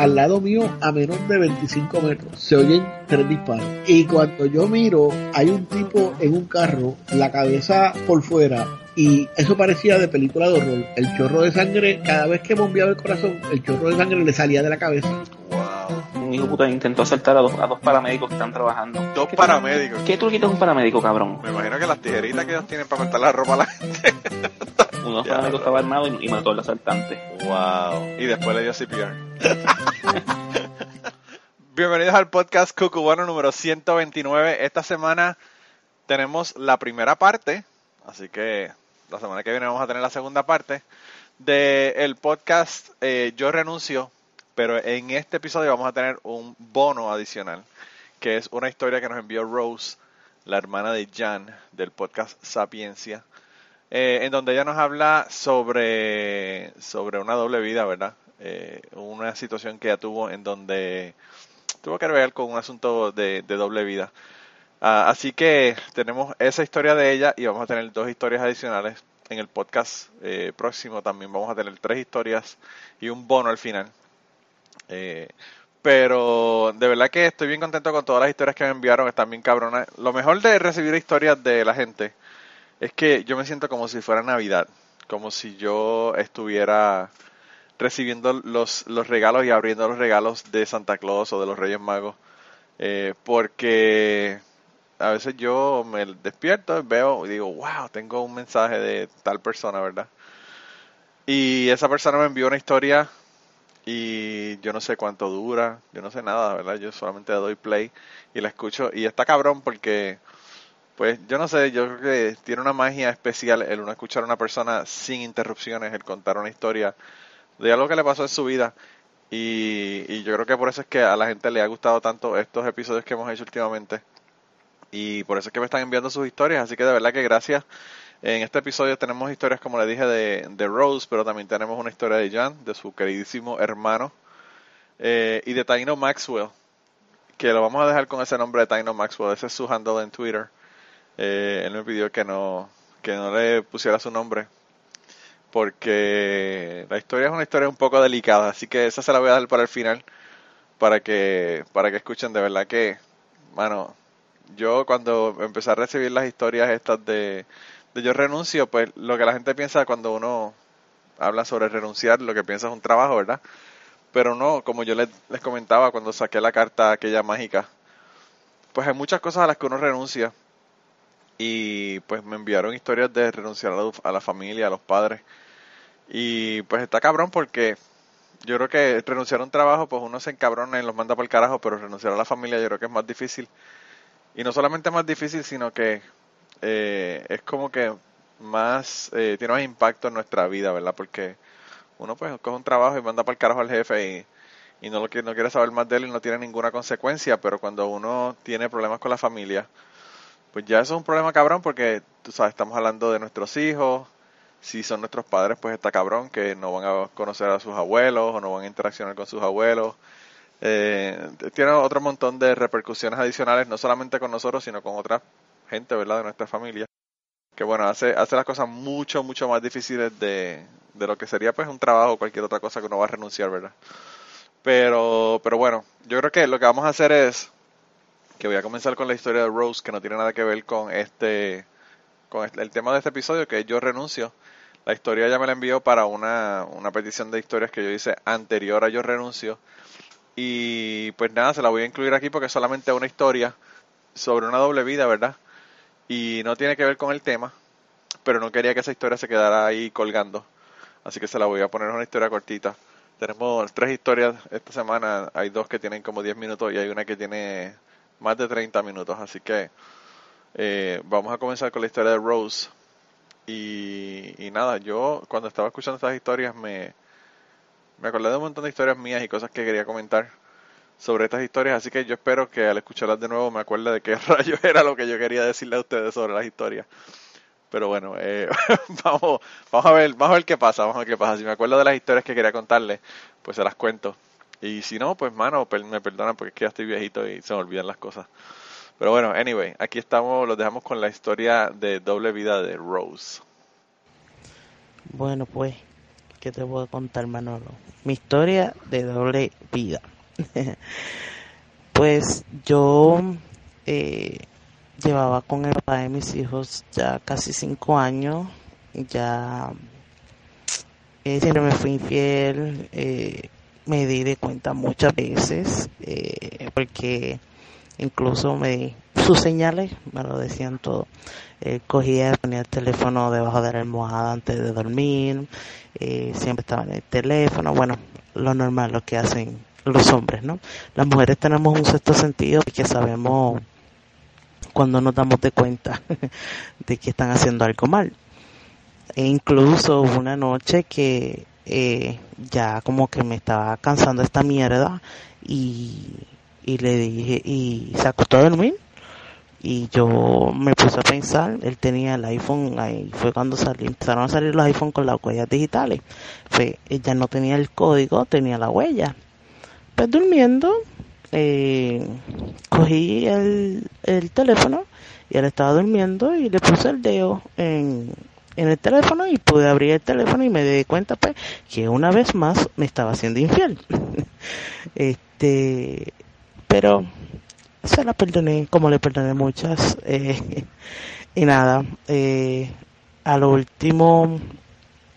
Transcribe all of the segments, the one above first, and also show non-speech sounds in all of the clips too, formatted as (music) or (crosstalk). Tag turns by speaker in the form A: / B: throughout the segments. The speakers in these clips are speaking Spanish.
A: al lado mío a menos de 25 metros se oyen tres disparos y cuando yo miro hay un tipo en un carro la cabeza por fuera y eso parecía de película de horror el chorro de sangre cada vez que bombeaba el corazón el chorro de sangre le salía de la cabeza
B: Wow.
C: Un hijo de puta intentó asaltar a dos, a dos paramédicos que están trabajando.
B: Dos
C: ¿Qué
B: paramédicos.
C: ¿Qué truquito es un paramédico, cabrón?
B: Me imagino que las tijeritas que ellos tienen para cortar la ropa a la gente. (laughs)
C: Uno de los estaba armado y, y mató al asaltante.
B: Wow. Y después le dio CPR. (laughs) Bienvenidos al podcast Cucubano número 129. Esta semana tenemos la primera parte, así que la semana que viene vamos a tener la segunda parte del podcast eh, Yo Renuncio, pero en este episodio vamos a tener un bono adicional, que es una historia que nos envió Rose, la hermana de Jan, del podcast Sapiencia, eh, en donde ella nos habla sobre, sobre una doble vida, ¿verdad? Eh, una situación que ella tuvo en donde tuvo que ver con un asunto de, doble vida. Ah, así que tenemos esa historia de ella y vamos a tener dos historias adicionales. En el podcast eh, próximo también vamos a tener tres historias y un bono al final. Eh, pero de verdad que estoy bien contento con todas las historias que me enviaron, están bien cabronas. Lo mejor de recibir historias de la gente es que yo me siento como si fuera Navidad, como si yo estuviera recibiendo los, los regalos y abriendo los regalos de Santa Claus o de los Reyes Magos. Eh, porque a veces yo me despierto, veo y digo, wow, tengo un mensaje de tal persona, ¿verdad? Y esa persona me envió una historia y yo no sé cuánto dura, yo no sé nada, ¿verdad? Yo solamente doy play y la escucho y está cabrón porque, pues yo no sé, yo creo que tiene una magia especial el uno escuchar a una persona sin interrupciones, el contar una historia de algo que le pasó en su vida y, yo creo que por eso es que a la gente le ha gustado tanto estos episodios que hemos hecho últimamente y por eso es que me están enviando sus historias, así que de verdad que gracias. En este episodio tenemos historias, como le dije, de, de Rose, pero también tenemos una historia de Jan, de su queridísimo hermano, eh, y de Taino Maxwell, que lo vamos a dejar con ese nombre de Taino Maxwell, ese es su handle en Twitter. Eh, él me pidió que no, que no le pusiera su nombre, porque la historia es una historia un poco delicada, así que esa se la voy a dar para el final, para que, para que escuchen de verdad que, mano, yo cuando empecé a recibir las historias estas de, de yo renuncio, pues lo que la gente piensa cuando uno habla sobre renunciar, lo que piensa es un trabajo, ¿verdad? Pero no, como yo les, les comentaba cuando saqué la carta aquella mágica, pues hay muchas cosas a las que uno renuncia y pues me enviaron historias de renunciar a la, a la familia, a los padres y pues está cabrón porque yo creo que renunciar a un trabajo, pues uno se encabrona y los manda por el carajo, pero renunciar a la familia yo creo que es más difícil. Y no solamente más difícil, sino que eh, es como que más, eh, tiene más impacto en nuestra vida, ¿verdad? Porque uno pues coge un trabajo y manda para el carajo al jefe y, y no, lo quiere, no quiere saber más de él y no tiene ninguna consecuencia, pero cuando uno tiene problemas con la familia, pues ya eso es un problema cabrón porque, tú sabes, estamos hablando de nuestros hijos, si son nuestros padres, pues está cabrón que no van a conocer a sus abuelos o no van a interaccionar con sus abuelos. Eh, tiene otro montón de repercusiones adicionales, no solamente con nosotros, sino con otra gente, ¿verdad?, de nuestra familia. Que bueno, hace, hace las cosas mucho, mucho más difíciles de, de lo que sería pues un trabajo o cualquier otra cosa que uno va a renunciar, ¿verdad? Pero, pero bueno, yo creo que lo que vamos a hacer es que voy a comenzar con la historia de Rose, que no tiene nada que ver con este, con este- el tema de este episodio, que es yo renuncio. La historia ya me la envió para una, una petición de historias que yo hice anterior a yo renuncio. Y pues nada, se la voy a incluir aquí porque es solamente una historia sobre una doble vida, ¿verdad? Y no tiene que ver con el tema, pero no quería que esa historia se quedara ahí colgando. Así que se la voy a poner una historia cortita. Tenemos tres historias esta semana, hay dos que tienen como 10 minutos y hay una que tiene más de 30 minutos, así que eh, vamos a comenzar con la historia de Rose. Y, y nada, yo cuando estaba escuchando estas historias me, me acordé de un montón de historias mías y cosas que quería comentar sobre estas historias, así que yo espero que al escucharlas de nuevo me acuerde de qué (laughs) rayos era lo que yo quería decirle a ustedes sobre las historias. Pero bueno, eh, (laughs) vamos, vamos a ver, vamos a ver qué pasa, vamos a ver qué pasa. Si me acuerdo de las historias que quería contarles, pues se las cuento. Y si no, pues mano, me perdonan porque es que ya estoy viejito y se me olvidan las cosas. Pero bueno, anyway, aquí estamos, los dejamos con la historia de doble vida de Rose.
D: Bueno, pues, ¿qué te puedo contar, Manolo? Mi historia de doble vida. (laughs) pues yo eh, llevaba con el papá de mis hijos ya casi cinco años. Ya eh, siempre me fui infiel. eh, me di de cuenta muchas veces. eh, porque incluso me sus señales me lo decían todo. Eh, cogía, ponía el teléfono debajo de la almohada antes de dormir, eh, siempre estaba en el teléfono, bueno, lo normal, lo que hacen los hombres, ¿no? Las mujeres tenemos un sexto sentido que sabemos cuando nos damos de cuenta (laughs) de que están haciendo algo mal. E incluso una noche que eh, ya como que me estaba cansando esta mierda y, y le dije, y se acostó a dormir y yo me puse a pensar, él tenía el iPhone, ahí fue cuando salí, empezaron a salir los iPhone con las huellas digitales. Fue, ella no tenía el código, tenía la huella. Pues durmiendo, eh, cogí el, el teléfono y él estaba durmiendo y le puse el dedo en, en el teléfono y pude abrir el teléfono y me di cuenta pues que una vez más me estaba haciendo infiel. (laughs) este, pero se la perdoné como le perdoné muchas eh, (laughs) y nada eh, a lo último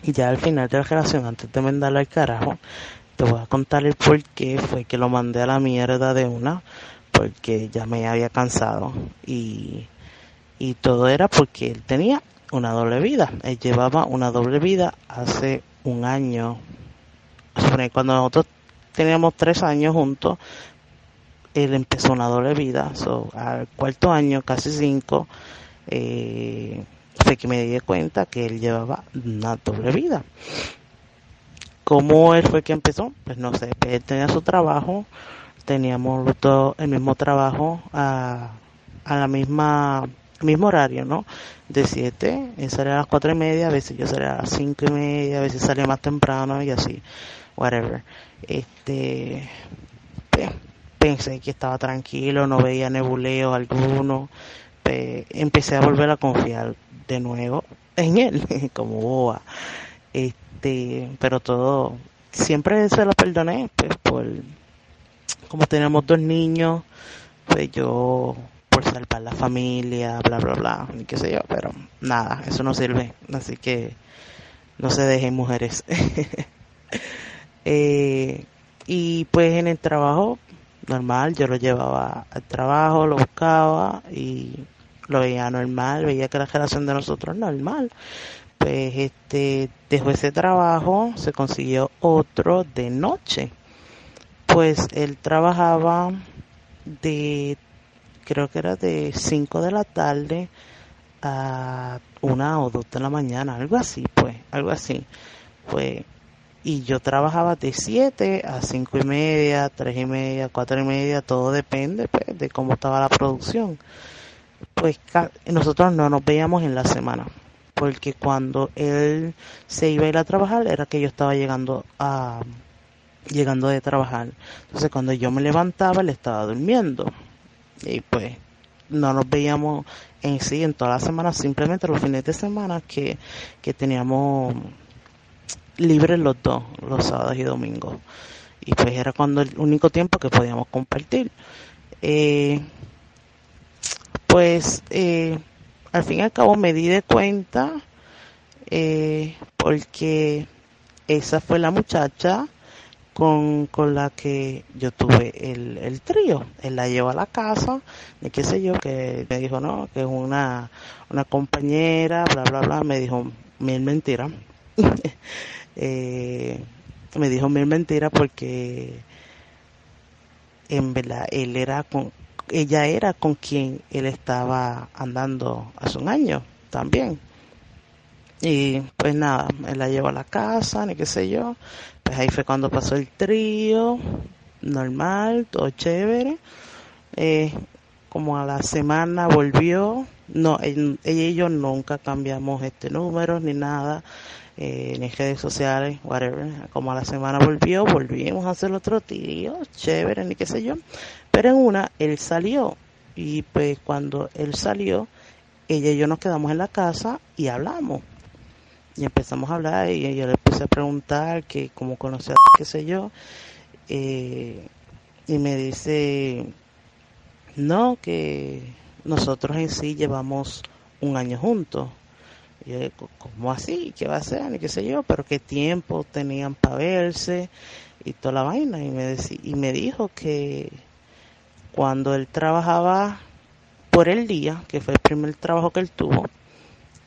D: ya al final de la relación antes de mandarlo al carajo te voy a contar el por qué fue que lo mandé a la mierda de una porque ya me había cansado y y todo era porque él tenía una doble vida él llevaba una doble vida hace un año cuando nosotros teníamos tres años juntos él empezó una doble vida, so, al cuarto año, casi cinco, eh, fue que me di cuenta que él llevaba una doble vida. ¿Cómo él fue que empezó? Pues no sé, pues él tenía su trabajo, teníamos los dos el mismo trabajo a, a la misma mismo horario, ¿no? De 7, él salía a las cuatro y media, a veces yo salía a las cinco y media, a veces salía más temprano y así, whatever. Este, pensé que estaba tranquilo, no veía nebuleo alguno, empecé a volver a confiar de nuevo en él, (laughs) como boa. Este, pero todo, siempre se lo perdoné, pues por, como teníamos dos niños, pues yo, por salvar la familia, bla, bla, bla, y qué sé yo, pero nada, eso no sirve, así que no se dejen mujeres. (laughs) eh, y pues en el trabajo, normal, yo lo llevaba al trabajo, lo buscaba y lo veía normal, veía que la relación de nosotros normal. Pues este dejó ese trabajo, se consiguió otro de noche. Pues él trabajaba de creo que era de 5 de la tarde a una o dos de la mañana, algo así, pues, algo así. Pues y yo trabajaba de 7 a 5 y media, 3 y media, 4 y media, todo depende pues, de cómo estaba la producción. Pues nosotros no nos veíamos en la semana, porque cuando él se iba a ir a trabajar era que yo estaba llegando a llegando de trabajar. Entonces cuando yo me levantaba él estaba durmiendo y pues no nos veíamos en sí en toda la semana, simplemente los fines de semana que, que teníamos libres los dos, los sábados y domingos. Y pues era cuando el único tiempo que podíamos compartir. Eh, pues eh, al fin y al cabo me di de cuenta eh, porque esa fue la muchacha con, con la que yo tuve el, el trío. Él la llevó a la casa, y qué sé yo, que me dijo, no, que es una, una compañera, bla, bla, bla, me dijo mil mentiras. (laughs) eh, me dijo mil mentiras porque en verdad él era con, ella era con quien él estaba andando hace un año también. Y pues nada, él la llevó a la casa, ni qué sé yo. Pues ahí fue cuando pasó el trío, normal, todo chévere. Eh, como a la semana volvió No, ella y yo nunca cambiamos este números ni nada, eh, ni redes sociales, whatever. Como a la semana volvió, volvimos a hacer otro tío, chévere, ni qué sé yo. Pero en una, él salió. Y pues cuando él salió, ella y yo nos quedamos en la casa y hablamos. Y empezamos a hablar y yo le empecé a preguntar que cómo conocía, qué sé yo. eh, y me dice, no, que nosotros en sí llevamos un año juntos. Y yo, "Co- ¿cómo así? ¿Qué va a ser? Ni qué sé yo, pero qué tiempo tenían para verse y toda la vaina. Y me, deci- y me dijo que cuando él trabajaba por el día, que fue el primer trabajo que él tuvo,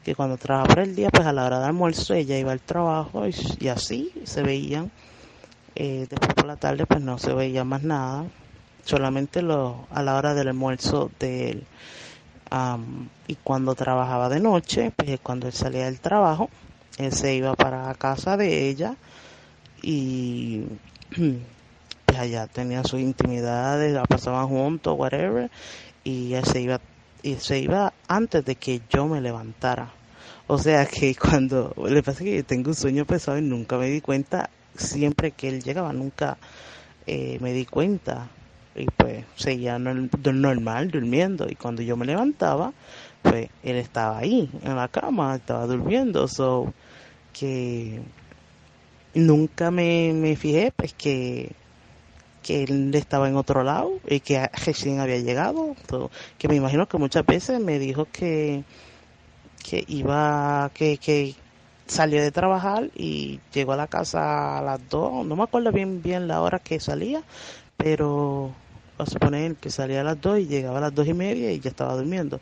D: que cuando trabajaba por el día, pues a la hora de almuerzo ella iba al trabajo y, así se veían. Eh, después por la tarde pues no se veía más nada, solamente lo, a la hora del almuerzo de él. Am, y cuando trabajaba de noche, pues cuando él salía del trabajo, él se iba para casa de ella y (clears throat) pues allá tenían sus intimidades, la pasaban juntos, whatever, y él se iba, y se iba antes de que yo me levantara. O sea que cuando, le pasa que yo tengo un sueño pesado y nunca me di cuenta, siempre que él llegaba, nunca eh, me di cuenta. Y pues seguía nor- normal, durmiendo. Y cuando yo me levantaba, pues él estaba ahí, en la cama, estaba durmiendo. So, que nunca me, me fijé, pues que, que él estaba en otro lado y que recién había llegado. So, que me imagino que muchas veces me dijo que, que iba, que, que salió de trabajar y llegó a la casa a las dos, no me acuerdo bien bien la hora que salía, pero a suponer que salía a las dos y llegaba a las dos y media y ya estaba durmiendo.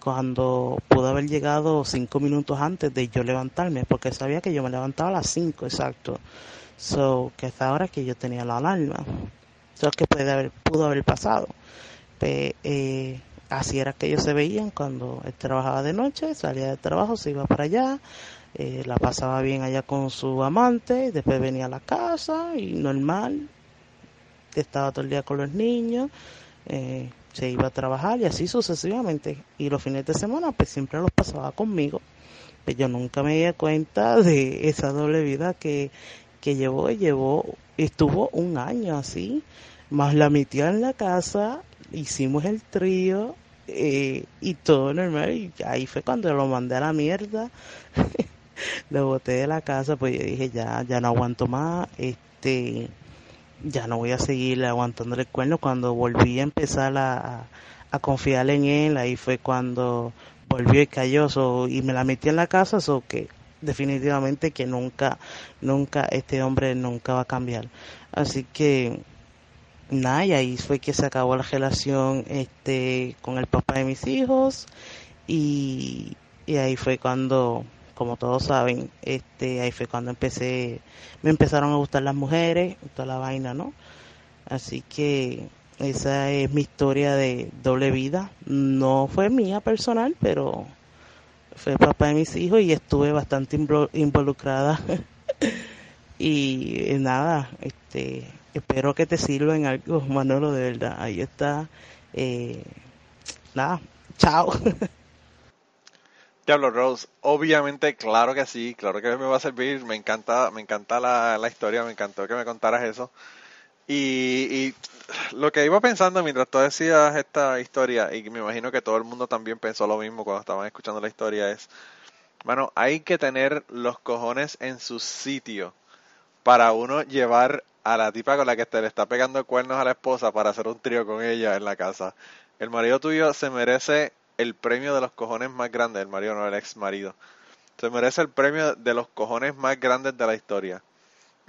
D: Cuando pudo haber llegado cinco minutos antes de yo levantarme, porque sabía que yo me levantaba a las cinco, exacto. So, que hasta ahora que yo tenía la alarma. So, que puede haber, pudo haber pasado. Eh, así era que ellos se veían cuando él trabajaba de noche, salía del trabajo, se iba para allá, eh, la pasaba bien allá con su amante, después venía a la casa y normal, estaba todo el día con los niños, eh, se iba a trabajar y así sucesivamente. Y los fines de semana pues siempre los pasaba conmigo. Pues yo nunca me di cuenta de esa doble vida que, que llevó, llevó, estuvo un año así, más la metía en la casa, hicimos el trío eh, y todo normal. Y ahí fue cuando lo mandé a la mierda. (laughs) lo boté de la casa, pues yo dije, ya, ya no aguanto más, este, ya no voy a seguir aguantándole el cuerno. Cuando volví a empezar a, a confiar en él, ahí fue cuando volvió y cayó, so, y me la metí en la casa, so que definitivamente que nunca, nunca, este hombre nunca va a cambiar. Así que, nada, y ahí fue que se acabó la relación, este, con el papá de mis hijos, y, y ahí fue cuando, como todos saben, este, ahí fue cuando empecé, me empezaron a gustar las mujeres, toda la vaina, ¿no? Así que esa es mi historia de doble vida. No fue mía personal, pero fue papá de mis hijos y estuve bastante invo- involucrada. (laughs) y nada, este, espero que te sirva en algo, (laughs) Manolo, de verdad. Ahí está. Eh, nada, chao.
B: Diablo Rose, obviamente, claro que sí, claro que me va a servir, me encanta, me encanta la, la historia, me encantó que me contaras eso. Y, y lo que iba pensando mientras tú decías esta historia, y me imagino que todo el mundo también pensó lo mismo cuando estaban escuchando la historia, es, bueno, hay que tener los cojones en su sitio para uno llevar a la tipa con la que te le está pegando cuernos a la esposa para hacer un trío con ella en la casa. El marido tuyo se merece el premio de los cojones más grandes, el marido no, el ex marido. Se merece el premio de los cojones más grandes de la historia.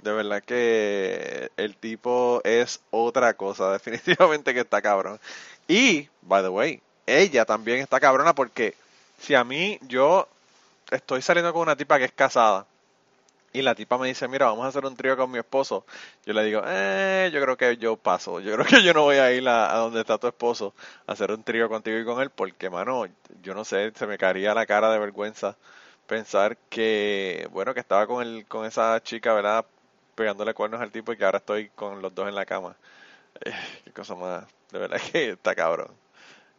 B: De verdad que el tipo es otra cosa, (laughs) definitivamente que está cabrón. Y, by the way, ella también está cabrona porque si a mí yo estoy saliendo con una tipa que es casada y la tipa me dice, mira, vamos a hacer un trío con mi esposo, yo le digo, eh, yo creo que yo paso, yo creo que yo no voy a ir a, donde está tu esposo a hacer un trío contigo y con él porque, mano, yo no sé, se me caería la cara de vergüenza pensar que, bueno, que estaba con el, con esa chica, ¿verdad? Pegándole cuernos al tipo y que ahora estoy con los dos en la cama. Eh, qué cosa más, de verdad que está cabrón.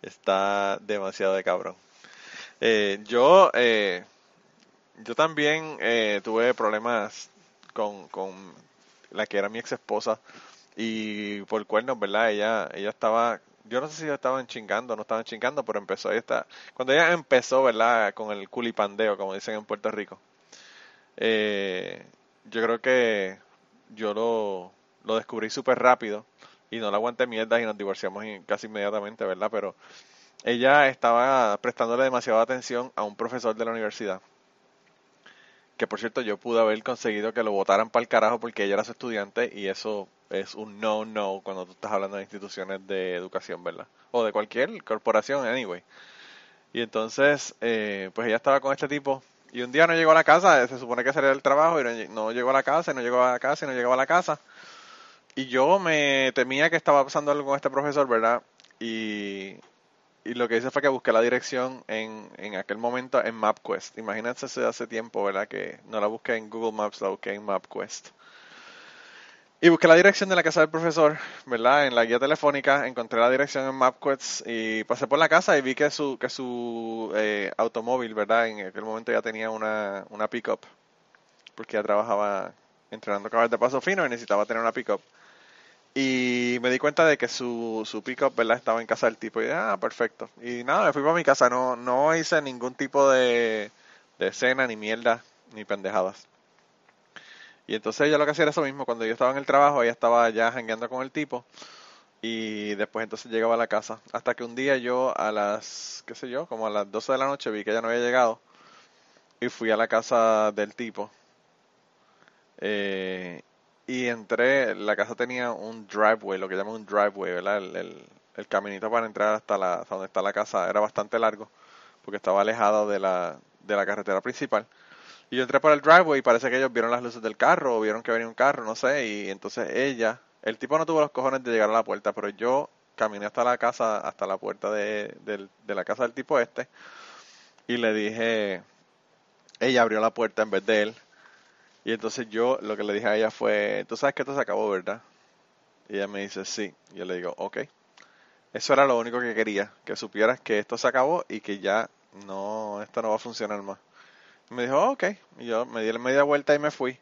B: Está demasiado de cabrón. Eh, yo, eh, yo también eh, tuve problemas con, con la que era mi ex esposa y por cuernos, ¿verdad? Ella, ella estaba, yo no sé si estaban chingando o no estaban chingando, pero empezó, ella está, cuando ella empezó, ¿verdad? Con el culipandeo, como dicen en Puerto Rico, eh, yo creo que yo lo, lo descubrí súper rápido y no la aguanté mierda y nos divorciamos casi inmediatamente, ¿verdad? Pero ella estaba prestándole demasiada atención a un profesor de la universidad. Que por cierto, yo pude haber conseguido que lo votaran para el carajo porque ella era su estudiante y eso es un no-no cuando tú estás hablando de instituciones de educación, ¿verdad? O de cualquier corporación, anyway. Y entonces, eh, pues ella estaba con este tipo y un día no llegó a la casa, se supone que sería el trabajo y no, no llegó a la casa, y no llegó a la casa, y no llegó a la casa. Y yo me temía que estaba pasando algo con este profesor, ¿verdad? Y, y lo que hice fue que busqué la dirección en, en aquel momento en MapQuest. Imagínense hace, tiempo, ¿verdad? Que no la busqué en Google Maps, la busqué en MapQuest. Y busqué la dirección de la casa del profesor, ¿verdad? En la guía telefónica encontré la dirección en MapQuest y pasé por la casa y vi que su, que su eh, automóvil, ¿verdad? En aquel momento ya tenía una, una pickup, porque ya trabajaba entrenando caballos de paso fino y necesitaba tener una pickup. Y me di cuenta de que su, su pickup, ¿verdad? Estaba en casa del tipo. Y dije, ah, perfecto. Y nada, me fui para mi casa. No, no hice ningún tipo de, de cena, ni mierda, ni pendejadas. Y entonces ella lo que hacía era eso mismo. Cuando yo estaba en el trabajo, ella estaba ya jangueando con el tipo. Y después entonces llegaba a la casa. Hasta que un día yo a las, qué sé yo, como a las 12 de la noche vi que ella no había llegado. Y fui a la casa del tipo. Eh, y entré, la casa tenía un driveway, lo que llaman un driveway, ¿verdad? El, el, caminito para entrar hasta, la, hasta donde está la casa era bastante largo, porque estaba alejado de la, de la carretera principal. Y yo entré por el driveway y parece que ellos vieron las luces del carro o vieron que venía un carro, no sé, y entonces ella, el tipo no tuvo los cojones de llegar a la puerta, pero yo caminé hasta la casa, hasta la puerta de, de la casa del tipo este, y le dije, ella abrió la puerta en vez de él, y entonces yo lo que le dije a ella fue, tú sabes que esto se acabó, ¿verdad? Y ella me dice, sí. Y yo le digo, ok. Eso era lo único que quería, que supieras que esto se acabó y que ya no, esto no va a funcionar más. Y me dijo, ok. Y yo me di la media vuelta y me fui.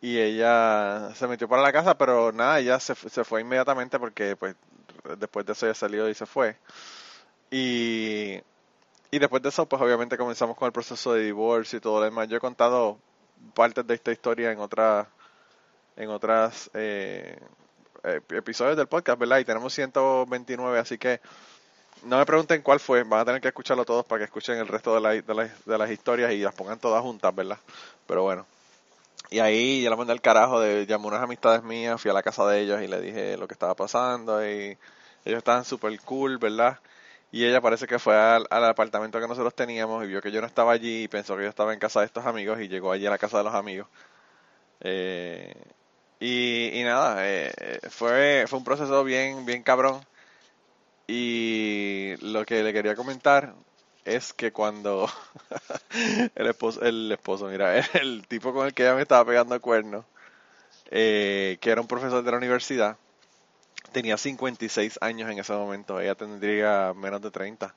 B: Y ella se metió para la casa, pero nada, ella se, se fue inmediatamente porque pues después de eso ella salió y se fue. Y, y después de eso, pues obviamente comenzamos con el proceso de divorcio y todo lo demás. Yo he contado partes de esta historia en otras en otras eh, eh, episodios del podcast, ¿verdad? Y tenemos 129, así que no me pregunten cuál fue, van a tener que escucharlo todos para que escuchen el resto de, la- de, las- de las historias y las pongan todas juntas, ¿verdad? Pero bueno. Y ahí yo la mandé al carajo, de, llamé unas amistades mías, fui a la casa de ellos y le dije lo que estaba pasando y ellos estaban súper cool, ¿verdad? Y ella parece que fue al, al apartamento que nosotros teníamos y vio que yo no estaba allí y pensó que yo estaba en casa de estos amigos y llegó allí a la casa de los amigos. Eh, y, y nada, eh, eh, fue, fue un proceso bien, bien cabrón. Y lo que le quería comentar es que cuando (laughs) el esposo, el esposo, mira, el tipo con el que ella me estaba pegando cuernos, eh, que era un profesor de la universidad, tenía 56 años en ese momento, ella tendría menos de 30.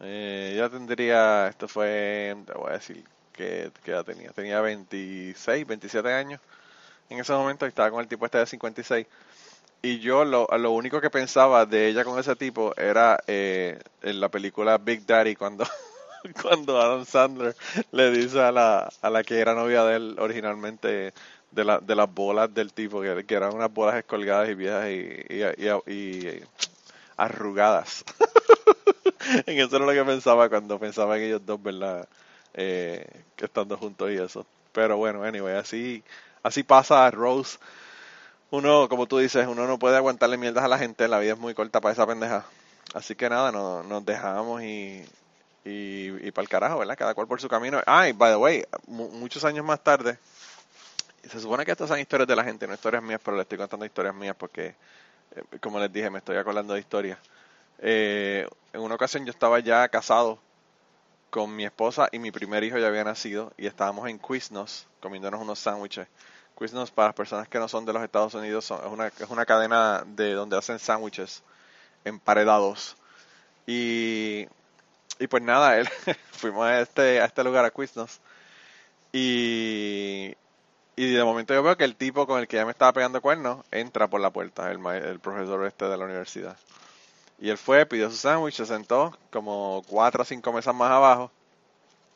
B: Eh, ella tendría, esto fue, te voy a decir que, edad tenía, tenía 26, 27 años en ese momento y estaba con el tipo este de 56. Y yo lo, lo único que pensaba de ella con ese tipo era eh, en la película Big Daddy cuando, (laughs) cuando Adam Sandler le dice a la, a la que era novia de él originalmente de, la, de las bolas del tipo, que, eran unas bolas escolgadas y viejas y, y, arrugadas. (laughs) en eso era lo que pensaba cuando pensaba en ellos dos, ¿verdad? Eh, estando juntos y eso. Pero bueno, anyway, así, así pasa Rose. Uno, como tú dices, uno no puede aguantarle mierdas a la gente, la vida es muy corta para esa pendeja. Así que nada, no- nos dejamos y, y, para el carajo, ¿verdad? Cada cual por su camino. Ay, by the way, mu- muchos años más tarde, se supone que estas son historias de la gente, no historias mías, pero le estoy contando historias mías porque, eh, como les dije, me estoy acordando de historias. Eh, en una ocasión yo estaba ya casado con mi esposa y mi primer hijo ya había nacido y estábamos en Quiznos comiéndonos unos sándwiches. Quiznos, para las personas que no son de los Estados Unidos, es, una, es una cadena de donde hacen sándwiches emparedados. Y y pues nada, (laughs) él, fuimos a este, a este lugar, a Quiznos. Y, y de momento yo veo que el tipo con el que ya me estaba pegando cuernos entra por la puerta, el, el profesor este de la universidad. Y él fue, pidió su sándwich, se sentó como cuatro o cinco mesas más abajo.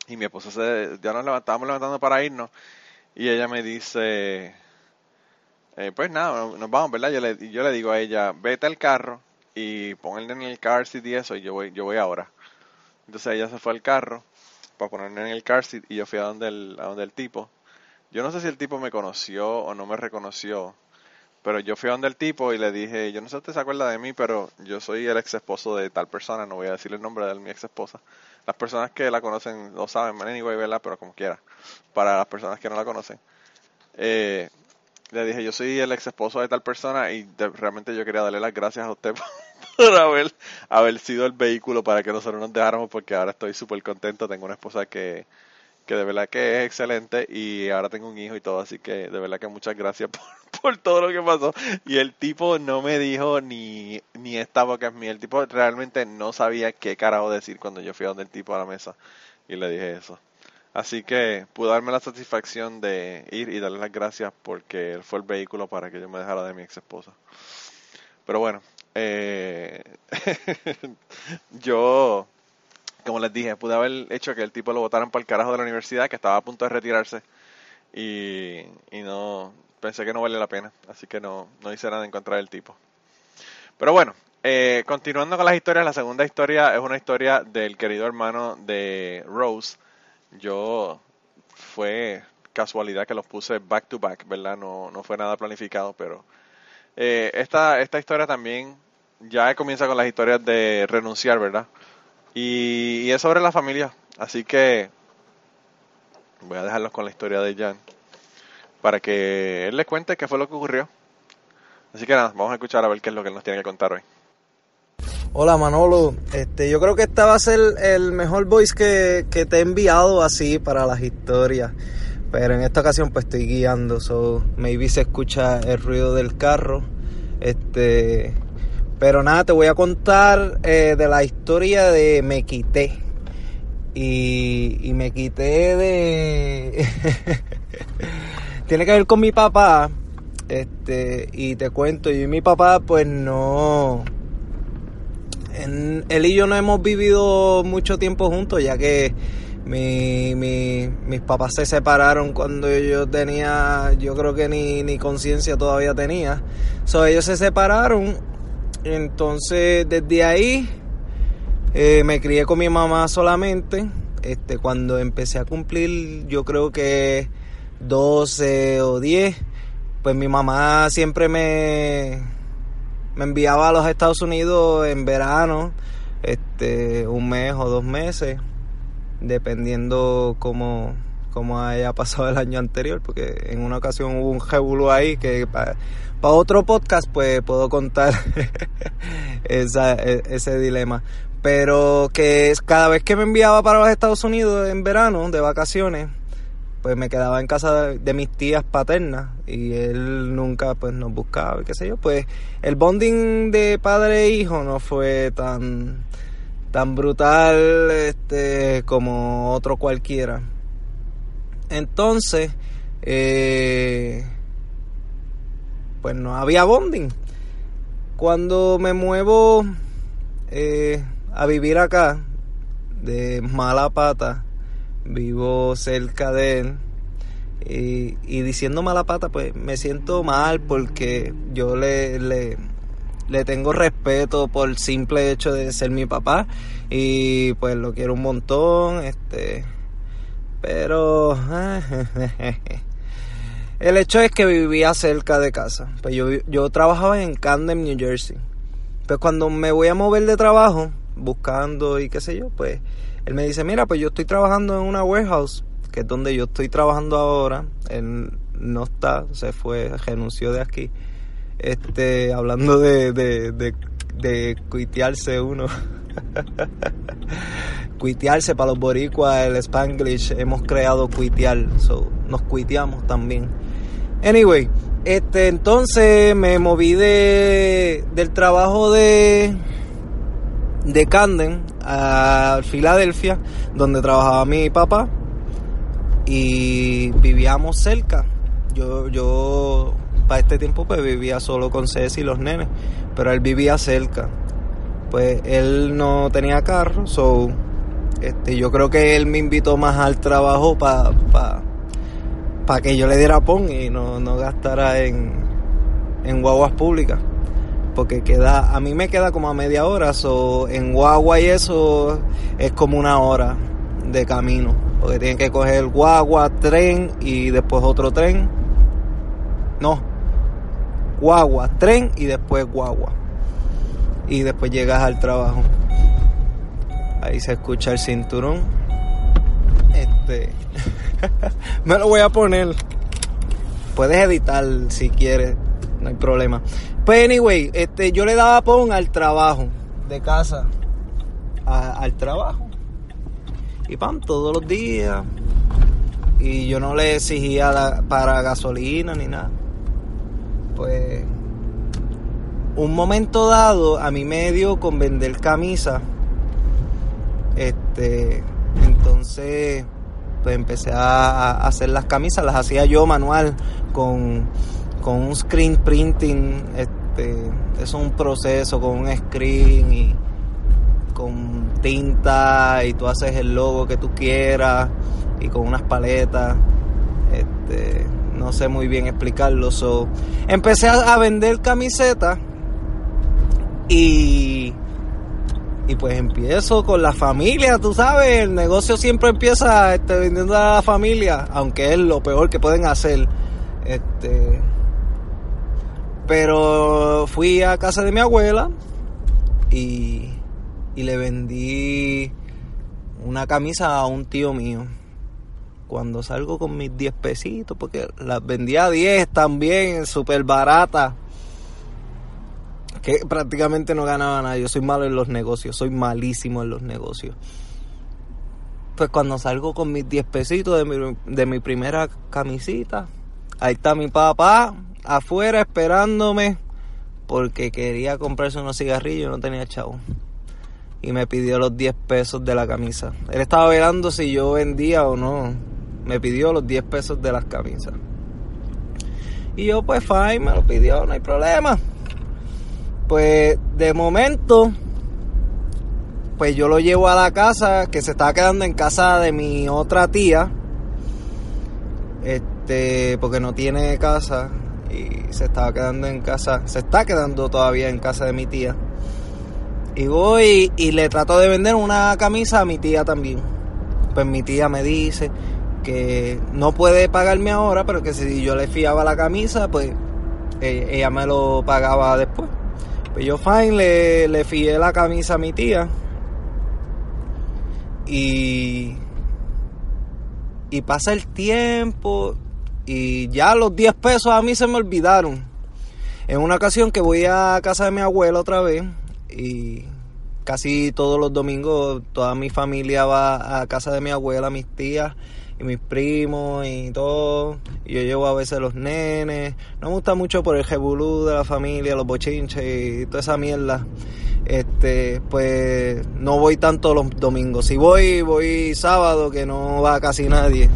B: Y mi esposa se, ya nos levantábamos levantando para irnos. Y ella me dice, eh, pues nada, nos vamos, ¿verdad? Yo le, yo le digo a ella, vete al carro y ponle en el car seat y eso, y yo voy, yo voy ahora. Entonces ella se fue al carro para ponerme en el car seat y yo fui a donde el, a donde el tipo. Yo no sé si el tipo me conoció o no me reconoció, pero yo fui a donde el tipo y le dije, yo no sé si usted se acuerda de mí, pero yo soy el ex esposo de tal persona, no voy a decir el nombre de mi ex esposa. Las personas que la conocen lo saben, anyway, ¿verdad? Pero como quiera. Para las personas que no la conocen. Eh, le dije, yo soy el ex esposo de tal persona y realmente yo quería darle las gracias a usted por, (laughs) por haber, haber sido el vehículo para que nosotros nos dejáramos porque ahora estoy súper contento. Tengo una esposa que, que de verdad que es excelente y ahora tengo un hijo y todo, así que de verdad que muchas gracias (laughs) por, todo lo que pasó. Y el tipo no me dijo ni, ni esta boca es mía. El tipo realmente no sabía qué carajo decir cuando yo fui a donde el tipo a la mesa y le dije eso. Así que pude darme la satisfacción de ir y darle las gracias porque él fue el vehículo para que yo me dejara de mi ex esposa. Pero bueno, eh, (laughs) yo, como les dije, pude haber hecho que el tipo lo votaran para el carajo de la universidad, que estaba a punto de retirarse, y, no pensé que no valía la pena, así que no, no hice nada en contra del tipo. Pero bueno, eh, continuando con las historias, la segunda historia es una historia del querido hermano de Rose. Yo fue casualidad que los puse back to back, ¿verdad? No, no fue nada planificado, pero eh, esta, esta historia también ya comienza con las historias de renunciar, ¿verdad? Y, es sobre la familia, así que voy a dejarlos con la historia de Jan para que él les cuente qué fue lo que ocurrió. Así que nada, vamos a escuchar a ver qué es lo que él nos tiene que contar hoy.
E: Hola Manolo, este, yo creo que este va a ser el mejor voice que, que te he enviado así para las historias. Pero en esta ocasión pues estoy guiando, so maybe se escucha el ruido del carro. Este, pero nada, te voy a contar eh, de la historia de Me Quité. Y, me quité de... (laughs) Tiene que ver con mi papá. Este, y te cuento, yo y mi papá pues no... En- él y yo no hemos vivido mucho tiempo juntos, ya que mi, mi- mis papás se separaron cuando yo tenía, yo creo que ni, ni conciencia todavía tenía. So, ellos se separaron, entonces desde ahí eh, me crié con mi mamá solamente. Este, cuando empecé a cumplir, yo creo que 12 o 10, pues mi mamá siempre me, me enviaba a los Estados Unidos en verano, este, un mes o dos meses, dependiendo cómo, cómo haya pasado el año anterior, porque en una ocasión hubo un revuelo ahí que para otro podcast pues puedo contar (laughs) e- ese dilema. Pero que cada vez que me enviaba para los Estados Unidos en verano, de vacaciones, pues me quedaba en casa de, mis tías paternas y él nunca pues nos buscaba qué sé yo pues el bonding de padre e hijo no fue tan tan brutal este como otro cualquiera entonces eh, pues no había bonding. Cuando me muevo eh, a vivir acá de mala pata vivo cerca de él y, y diciendo mala pata pues me siento mal porque yo le, le, le tengo respeto por el simple hecho de ser mi papá y pues lo quiero un montón este pero (laughs) el hecho es que vivía cerca de casa pues yo, yo trabajaba en Camden New Jersey pues cuando me voy a mover de trabajo buscando y qué sé yo pues él me dice, mira, pues yo estoy trabajando en una warehouse, que es donde yo estoy trabajando ahora. Él no está, se fue, renunció de aquí. Este, hablando de, de, de, de cuitearse uno. (laughs) cuitearse para los boricuas, el spanglish, hemos creado cuitear, so, nos cuiteamos también. Anyway, este, entonces me moví de, del trabajo de de Camden a Filadelfia, donde trabajaba mi papá y vivíamos cerca. Yo, yo para este tiempo pues vivía solo con Ceci y los nenes, pero él vivía cerca. Pues él no tenía carro, so este, yo creo que él me invitó más al trabajo para pa, pa que yo le diera pon y no, no gastara en, en guaguas públicas. Porque queda, a mí me queda como a media hora, so, en guagua y eso es como una hora de camino. Porque tienen que coger guagua, tren y después otro tren. No, guagua, tren y después guagua. Y después llegas al trabajo. Ahí se escucha el cinturón. Este. (laughs) (laughs) me lo voy a poner. Puedes editar si quieres. No hay problema. Pues anyway, este, yo le daba pon al trabajo. De casa. al trabajo. Y pam, todos los días. Y yo no le exigía la- para gasolina ni nada. Pues. Un momento dado, a mí me dio con vender camisas. Este, entonces, pues empecé a, hacer las camisas, las hacía yo manual con, con un screen printing, este, es un proceso con un screen y con tinta y tú haces el logo que tú quieras y con unas paletas, este, no sé muy bien explicarlo, so, empecé a vender camisetas y y pues empiezo con la familia, tú sabes, el negocio siempre empieza este, vendiendo a la familia, aunque es lo peor que pueden hacer. Este, pero fui a casa de mi abuela y, y le vendí una camisa a un tío mío. Cuando salgo con mis 10 pesitos, porque las vendía a 10 también, súper barata que prácticamente no ganaba nada. Yo soy malo en los negocios, soy malísimo en los negocios. Pues cuando salgo con mis 10 pesitos de mi, de mi primera camisita, ahí está mi papá afuera esperándome porque quería comprarse unos cigarrillos y no tenía chavo. Y me pidió los 10 pesos de la camisa. Él estaba velando si yo vendía o no. Me pidió los 10 pesos de las camisas. Y yo pues fine, me lo pidió, no hay problema. Pues de momento, pues yo lo llevo a la casa, que se estaba quedando en casa de mi otra tía. Este, porque no tiene casa y se estaba quedando en casa, se está quedando todavía en casa de mi tía. Y voy y le trato de vender una camisa a mi tía también. Pues mi tía me dice que no puede pagarme ahora, pero que si yo le fiaba la camisa, pues eh, ella me lo pagaba después. Yo fine le, le la camisa a mi tía. Y. Y pasa el tiempo. Y ya los 10 pesos a mí se me olvidaron. En una ocasión que voy a casa de mi abuela otra vez. Y casi todos los domingos toda mi familia va a casa de mi abuela, mis tías y mis primos y todo. Y yo llevo a veces los nenes. No me gusta mucho por el jebulú de la familia, los bochinches y toda esa mierda. Este, pues no voy tanto los domingos. Si voy, voy sábado que no va casi nadie.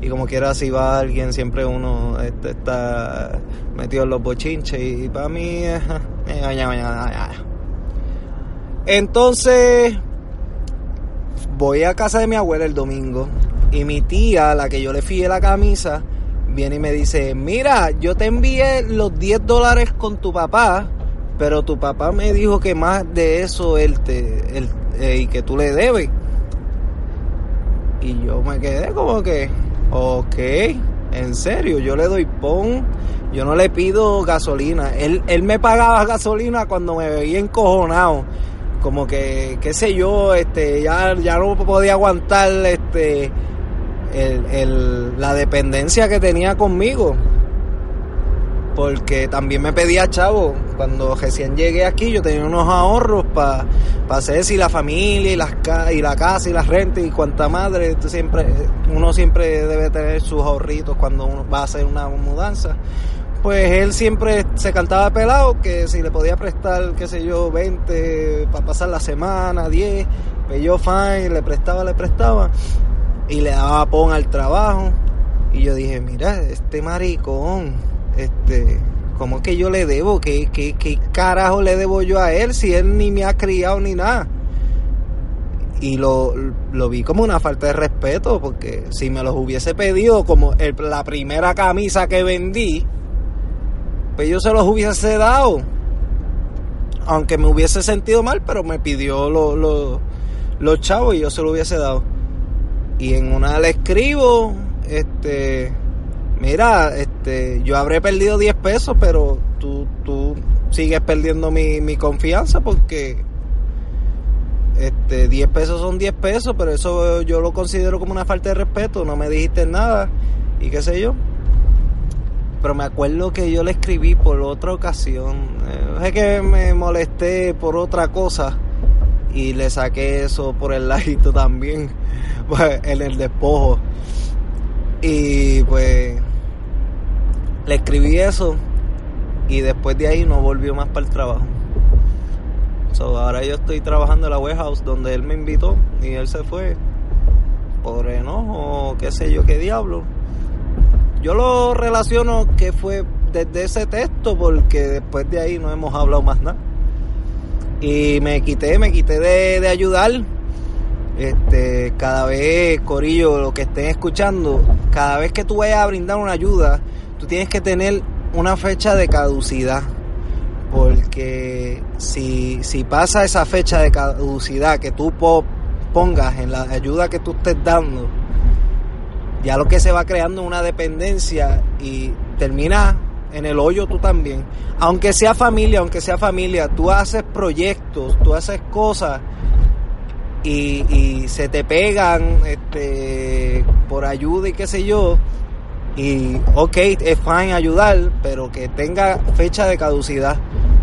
E: Y como quiera, si va alguien, siempre uno este, está metido en los bochinches. Y para mí, eh, entonces, voy a casa de mi abuela el domingo y mi tía, la que yo le fié la camisa, viene y me dice, mira, yo te envié los 10 dólares con tu papá, pero tu papá me dijo que más de eso él te, él, eh, y que tú le debes. Y yo me quedé como que, ok, en serio, yo le doy pon, yo no le pido gasolina. Él, él me pagaba gasolina cuando me veía encojonado como que qué sé yo este ya ya no podía aguantar este el, el- la dependencia que tenía conmigo. Porque también me pedía chavo. Cuando recién llegué aquí yo tenía unos ahorros para hacer si la familia y las y la casa y las rentas y cuanta madre. Siempre uno siempre debe tener sus ahorritos cuando uno va a hacer una mudanza. Pues él siempre se cantaba pelado, que si le podía prestar, qué sé yo, 20 para pasar la semana, 10, pues yo fine, le prestaba, le prestaba, y le daba pon al trabajo. Y yo dije, mira, este maricón, este, ¿cómo que yo le debo? ¿Qué, qué, qué carajo le debo yo a él si él ni me ha criado ni nada? y lo, lo, vi como una falta de respeto porque si me los hubiese pedido como la primera camisa que vendí pues yo se los hubiese dado aunque me hubiese sentido mal pero me pidió los lo, los chavos y yo se lo hubiese dado y en una le escribo este mira este yo habré perdido 10 pesos pero tú, tú sigues perdiendo mi, mi confianza porque este, 10 pesos son 10 pesos, pero eso yo lo considero como una falta de respeto, no me dijiste nada y qué sé yo. Pero me acuerdo que yo le escribí por otra ocasión, eh, es que me molesté por otra cosa y le saqué eso por el ladito también, (laughs) pues, en el despojo. Y pues le escribí eso y después de ahí no volvió más para el trabajo ahora yo estoy trabajando en la warehouse donde él me invitó y él se fue por enojo, qué sé yo, qué diablo. Yo lo relaciono que fue desde ese texto porque después de ahí no hemos hablado más nada. Y me quité, me quité de, de ayudar. Este, cada vez, Corillo, lo que estén escuchando, cada vez que tú vayas a brindar una ayuda, tú tienes que tener una fecha de caducidad porque si, si pasa esa fecha de caducidad que tú pongas en la ayuda que tú estés dando, ya lo que se va creando es una dependencia y termina en el hoyo tú también. Aunque sea familia, aunque sea familia, tú haces proyectos, tú haces cosas y, se te pegan este, por ayuda y qué sé yo. Y ok, es fine ayudar, pero que tenga fecha de caducidad.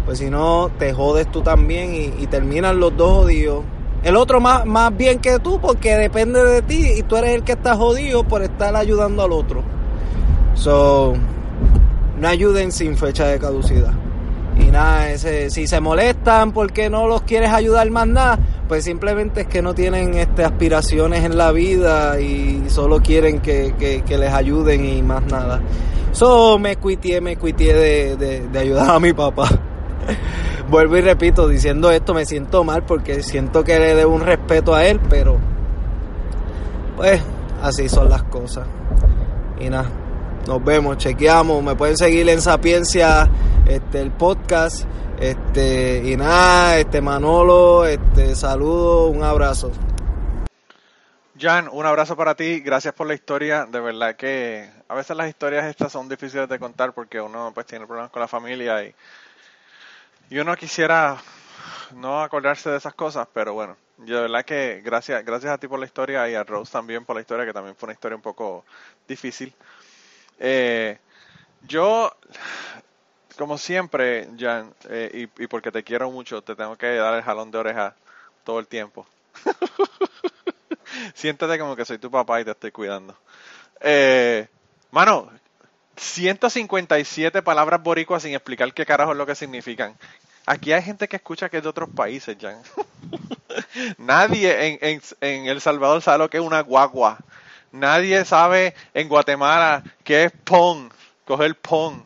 E: Pues si no, te jodes tú también y, terminan los dos jodidos. El otro más, más bien que tú porque depende de ti y tú eres el que está jodido por estar ayudando al otro. So, no ayuden sin fecha de caducidad. Y nada, ese, si se molestan porque no los quieres ayudar más nada, pues simplemente es que no tienen este, aspiraciones en la vida y solo quieren que, que, les ayuden y más nada. So, me cuitié, me cuitié de, de, de ayudar a mi papá. (laughs) Vuelvo y repito, diciendo esto me siento mal porque siento que le debo un respeto a él, pero pues así son las cosas. Y nada, nos vemos, chequeamos, me pueden seguir en Sapiencia, este, el podcast, este, y nada, este Manolo, este, saludo, un abrazo.
B: Jan, un abrazo para ti, gracias por la historia, de verdad que a veces las historias estas son difíciles de contar porque uno pues tiene problemas con la familia y yo no quisiera no acordarse de esas cosas, pero bueno, yo de verdad que gracias, gracias a ti por la historia y a Rose también por la historia, que también fue una historia un poco difícil. Eh, yo, como siempre, Jan, eh, y, porque te quiero mucho, te tengo que dar el jalón de oreja todo el tiempo. (laughs) Siéntate como que soy tu papá y te estoy cuidando. Eh, mano, 157 palabras boricuas sin explicar qué carajo es lo que significan. Aquí hay gente que escucha que es de otros países, Jan. (laughs) Nadie en, en, El Salvador sabe lo que es una guagua. Nadie sabe en Guatemala qué es pon, coger pon.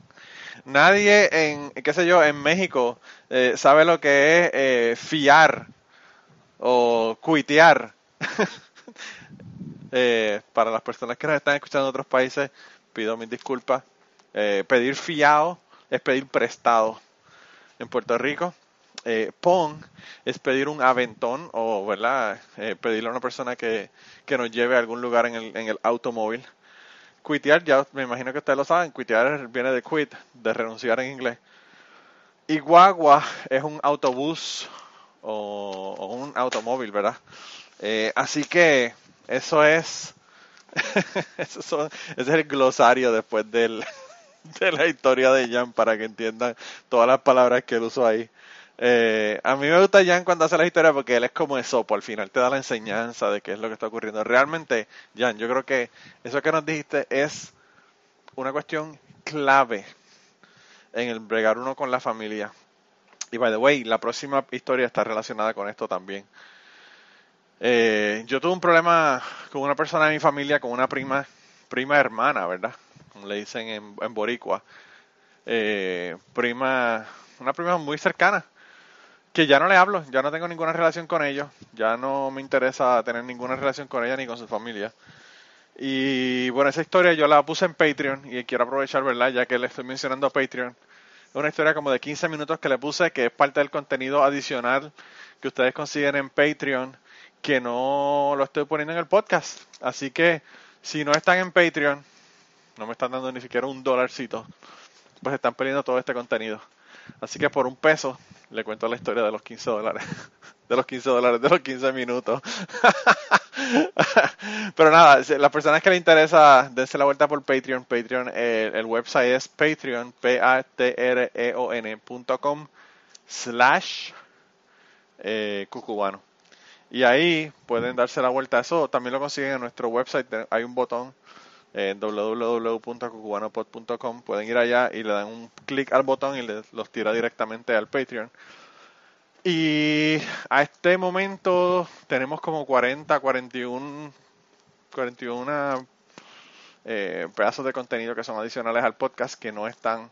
B: Nadie en, qué sé yo, en México eh, sabe lo que es eh, fiar o cuitear. (laughs) Eh, para las personas que nos están escuchando en otros países, pido mis disculpas. Eh, pedir fiado es pedir prestado. En Puerto Rico, eh, pon es pedir un aventón o, ¿verdad? Eh, pedirle a una persona que, que, nos lleve a algún lugar en el, en el automóvil. Quitear, ya me imagino que ustedes lo saben, quitear viene de quit, de renunciar en inglés. Y guagua es un autobús o, un automóvil, ¿verdad? Eh, así que eso es (laughs) ese es el glosario después (laughs) de la historia de Jan para que entiendan todas las palabras que él usó ahí. Eh, a mí me gusta Jan cuando hace la historia porque él es como esopo, al final te da la enseñanza de qué es lo que está ocurriendo. Realmente, Jan, yo creo que eso que nos dijiste es una cuestión clave en el bregar uno con la familia. Y by the way, la próxima historia está relacionada con esto también. Eh, yo tuve un problema con una persona de mi familia, con una prima, prima hermana, ¿verdad? Como le dicen en, en Boricua. Eh, prima, una prima muy cercana, que ya no le hablo, ya no tengo ninguna relación con ellos, ya no me interesa tener ninguna relación con ella ni con su familia. Y bueno, esa historia yo la puse en Patreon y quiero aprovechar, ¿verdad? Ya que le estoy mencionando a Patreon. Es una historia como de 15 minutos que le puse, que es parte del contenido adicional que ustedes consiguen en Patreon, que no lo estoy poniendo en el podcast. Así que si no están en Patreon, no me están dando ni siquiera un dolarcito, pues están perdiendo todo este contenido. Así que por un peso le cuento la historia de los 15 (laughs) dólares. De los 15 dólares, de los 15 minutos. (laughs) Pero nada, las personas que le interesa, dense la vuelta por Patreon. Patreon, el website es Patreon, P-A-T-R-E-O-N punto com slash eh, cucubano. Y ahí pueden darse la vuelta. Eso también lo consiguen en nuestro website. Hay un botón en www.cucubanopod.com. Pueden ir allá y le dan un clic al botón y les, los tira directamente al Patreon. Y a este momento tenemos como 40, 41, 41 eh, pedazos de contenido que son adicionales al podcast que no están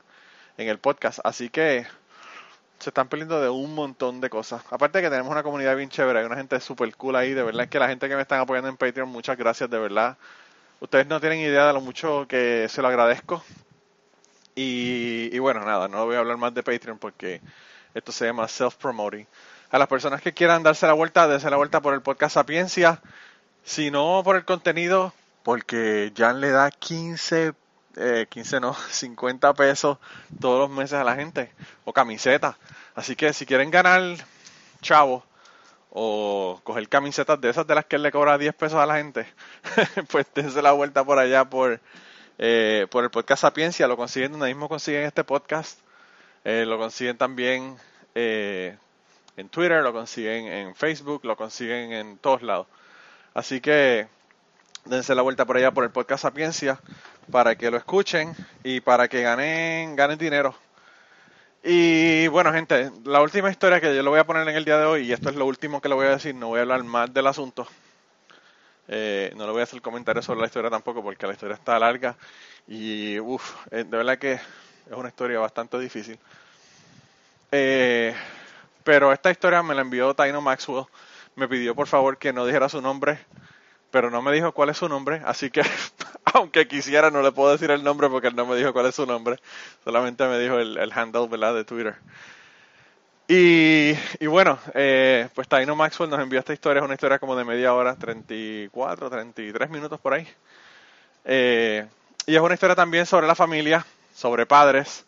B: en el podcast. Así que se están perdiendo de un montón de cosas. Aparte de que tenemos una comunidad bien chévere, hay una gente super cool ahí. De verdad es que la gente que me están apoyando en Patreon, muchas gracias, de verdad. Ustedes no tienen idea de lo mucho que se lo agradezco. Y, y bueno, nada, no voy a hablar más de Patreon porque esto se llama self-promoting. A las personas que quieran darse la vuelta, dense la vuelta por el podcast Sapiencia. Si no por el contenido, porque Jan le da 15, eh, 15 no, (laughs) 50 pesos todos los meses a la gente, o camisetas. Así que si quieren ganar chavo, o coger camisetas de esas de las que él le cobra 10 pesos a la gente, (laughs) pues dense la vuelta por allá por, eh, por el podcast Sapiencia. Lo consiguen donde mismo consiguen este podcast. Eh, lo consiguen también eh, en Twitter, lo consiguen en Facebook, lo consiguen en todos lados. Así que dense la vuelta por allá por el podcast Sapiencia para que lo escuchen y para que ganen, ganen dinero. Y bueno, gente, la última historia que yo lo voy a poner en el día de hoy, y esto es lo último que le voy a decir, no voy a hablar más del asunto. Eh, no le voy a hacer comentarios sobre la historia tampoco porque la historia está larga y uff, de verdad que es una historia bastante difícil. Eh, pero esta historia me la envió Taino Maxwell. Me pidió por favor que no dijera su nombre, pero no me dijo cuál es su nombre, así que (laughs) aunque quisiera no le puedo decir el nombre porque él no me dijo cuál es su nombre, solamente me dijo el, el handle de Twitter. Y, y bueno, eh, pues Taino Maxwell nos envió esta historia, es una historia como de media hora, 34, 33 minutos por ahí. Eh, y es una historia también sobre la familia, sobre padres.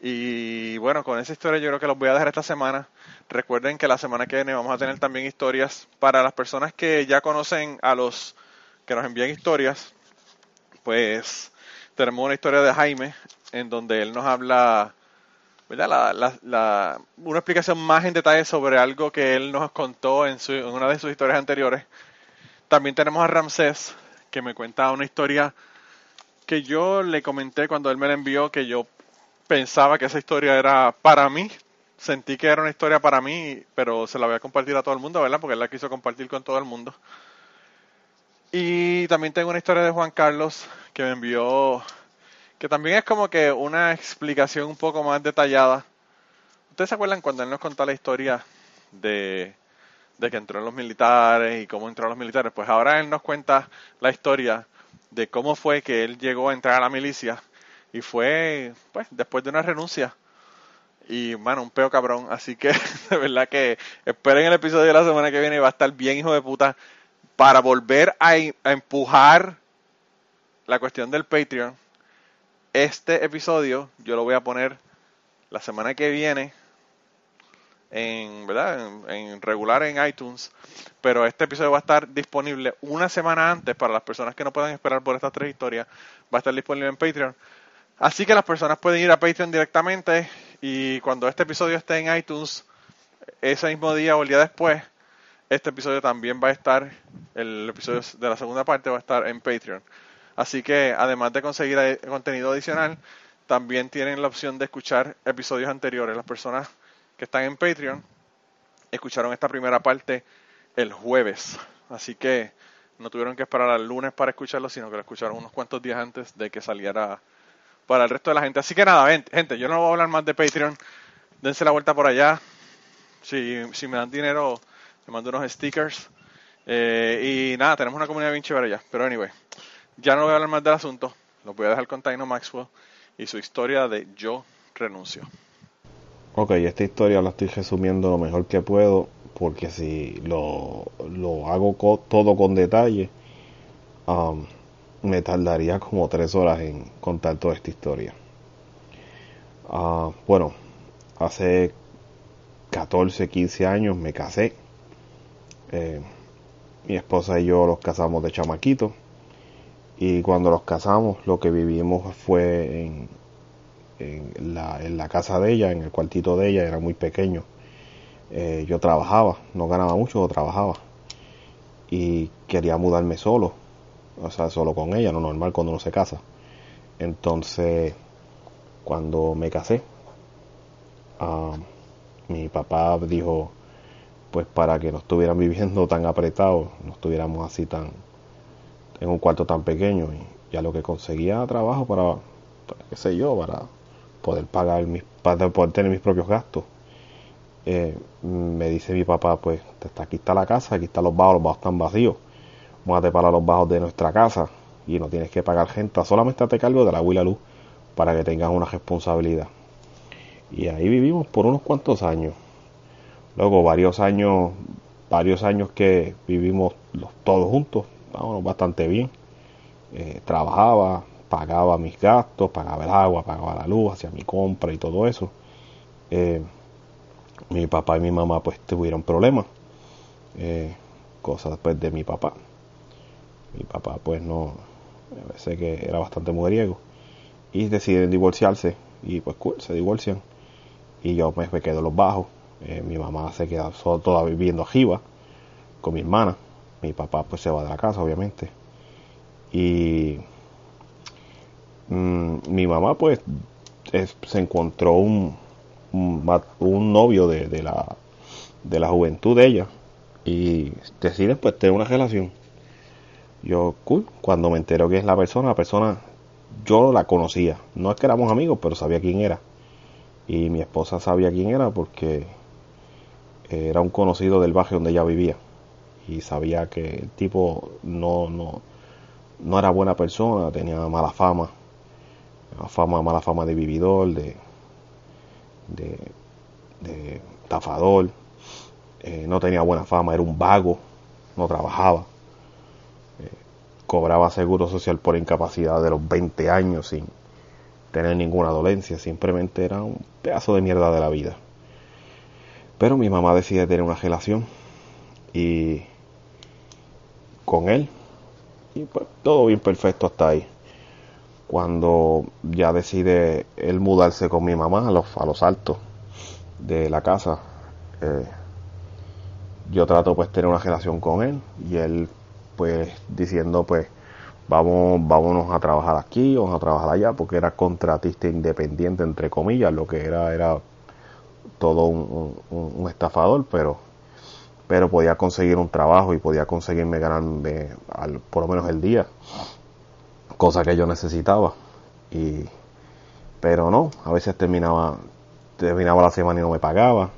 B: Y bueno, con esa historia yo creo que los voy a dejar esta semana. Recuerden que la semana que viene vamos a tener también historias para las personas que ya conocen a los que nos envían historias. Pues tenemos una historia de Jaime en donde él nos habla, la, una explicación más en detalle sobre algo que él nos contó en, su, en una de sus historias anteriores. También tenemos a Ramsés que me cuenta una historia que yo le comenté cuando él me la envió que yo pensaba que esa historia era para mí. Sentí que era una historia para mí, pero se la voy a compartir a todo el mundo, ¿verdad? Porque él la quiso compartir con todo el mundo. Y también tengo una historia de Juan Carlos que me envió, que también es como que una explicación un poco más detallada. ¿Ustedes se acuerdan cuando él nos contó la historia de, de que entró en los militares y cómo entró a los militares? Pues ahora él nos cuenta la historia de cómo fue que él llegó a entrar a la milicia y fue, pues, después de una renuncia. Y, mano, un peo cabrón. Así que, (laughs) de verdad que esperen el episodio de la semana que viene y va a estar bien, hijo de puta, para volver a, empujar la cuestión del Patreon. Este episodio yo lo voy a poner la semana que viene en, ¿verdad? En, regular en iTunes, pero este episodio va a estar disponible una semana antes para las personas que no puedan esperar por estas tres historias, va a estar disponible en Patreon. Así que las personas pueden ir a Patreon directamente y cuando este episodio esté en iTunes, ese mismo día o el día después, este episodio también va a estar, el episodio de la segunda parte va a estar en Patreon. Así que además de conseguir contenido adicional, también tienen la opción de escuchar episodios anteriores. Las personas que están en Patreon escucharon esta primera parte el jueves. Así que no tuvieron que esperar al lunes para escucharlo, sino que lo escucharon unos cuantos días antes de que saliera para el resto de la gente. Así que nada, gente, yo no voy a hablar más de Patreon. Dense la vuelta por allá. Si, me dan dinero, me mando unos stickers. Eh, y nada, tenemos una comunidad bien chévere ya. Pero anyway, ya no voy a hablar más del asunto. Lo voy a dejar con Taino Maxwell y su historia de Yo renuncio.
F: Ok, esta historia la estoy resumiendo lo mejor que puedo porque si lo, lo hago todo con detalle, um, me tardaría como tres horas en contar toda esta historia. Uh, bueno, hace 14, 15 años me casé. Eh, mi esposa y yo los casamos de chamaquito. Y cuando los casamos, lo que vivimos fue en, la, en la casa de ella, en el cuartito de ella, era muy pequeño. Eh, yo trabajaba, no ganaba mucho, trabajaba. Y quería mudarme solo, o sea, solo con ella, no normal cuando uno se casa. Entonces, cuando me casé, uh, mi papá dijo, pues para que no estuvieran (laughs) viviendo tan apretados, no estuviéramos así tan en un cuarto tan pequeño y ya lo que conseguía trabajo para, qué sé yo, para poder pagar mis, para poder tener mis propios gastos. Eh, me dice mi papá, pues aquí está la casa, aquí están los bajos, los bajos están vacíos, a para los bajos de nuestra casa y no tienes que pagar gente, solamente te cargo de la agua y la luz para que tengas una responsabilidad. Y ahí vivimos por unos cuantos años. Luego varios años, varios años que vivimos todos juntos, vámonos bastante bien. Eh, trabajaba, pagaba mis gastos, pagaba el agua, pagaba la luz, hacía mi compra y todo eso. Eh, mi papá y mi mamá pues tuvieron problemas, eh, cosas pues de mi papá. Mi papá pues no, sé que era bastante mujeriego y deciden divorciarse y pues cool, se divorcian y yo pues me quedo los bajos. Eh, mi mamá se queda solo, toda viviendo arriba con mi hermana. Mi papá pues se va de la casa obviamente. Y mm, mi mamá pues se encontró un, un, novio de, la, de la juventud de ella y deciden pues tener una relación. Yo, cool, cuando me entero que es la persona, la persona yo la conocía. No es que éramos amigos, pero sabía quién era. Y mi esposa sabía quién era porque era un conocido del barrio donde ella vivía. Y sabía que el tipo no, no, no era buena persona, tenía mala fama. Fama, mala fama de vividor, de, de, de tafador, eh, no tenía buena fama, era un vago, no trabajaba, cobraba seguro social por incapacidad de los 20 años sin tener ninguna dolencia, simplemente era un pedazo de mierda de la vida. Pero mi mamá decide tener una relación y con él y pues todo bien perfecto hasta ahí cuando ya decide él mudarse con mi mamá a los, a los altos de la casa, eh, yo trato pues tener una relación con él y él pues diciendo pues vamos vámonos a trabajar aquí vamos a trabajar allá porque era contratista independiente entre comillas lo que era era todo un, estafador pero pero podía conseguir un trabajo y podía conseguirme ganarme al, por lo menos el día cosa que yo necesitaba. Y, pero no, a veces terminaba, terminaba la semana y no me pagaba.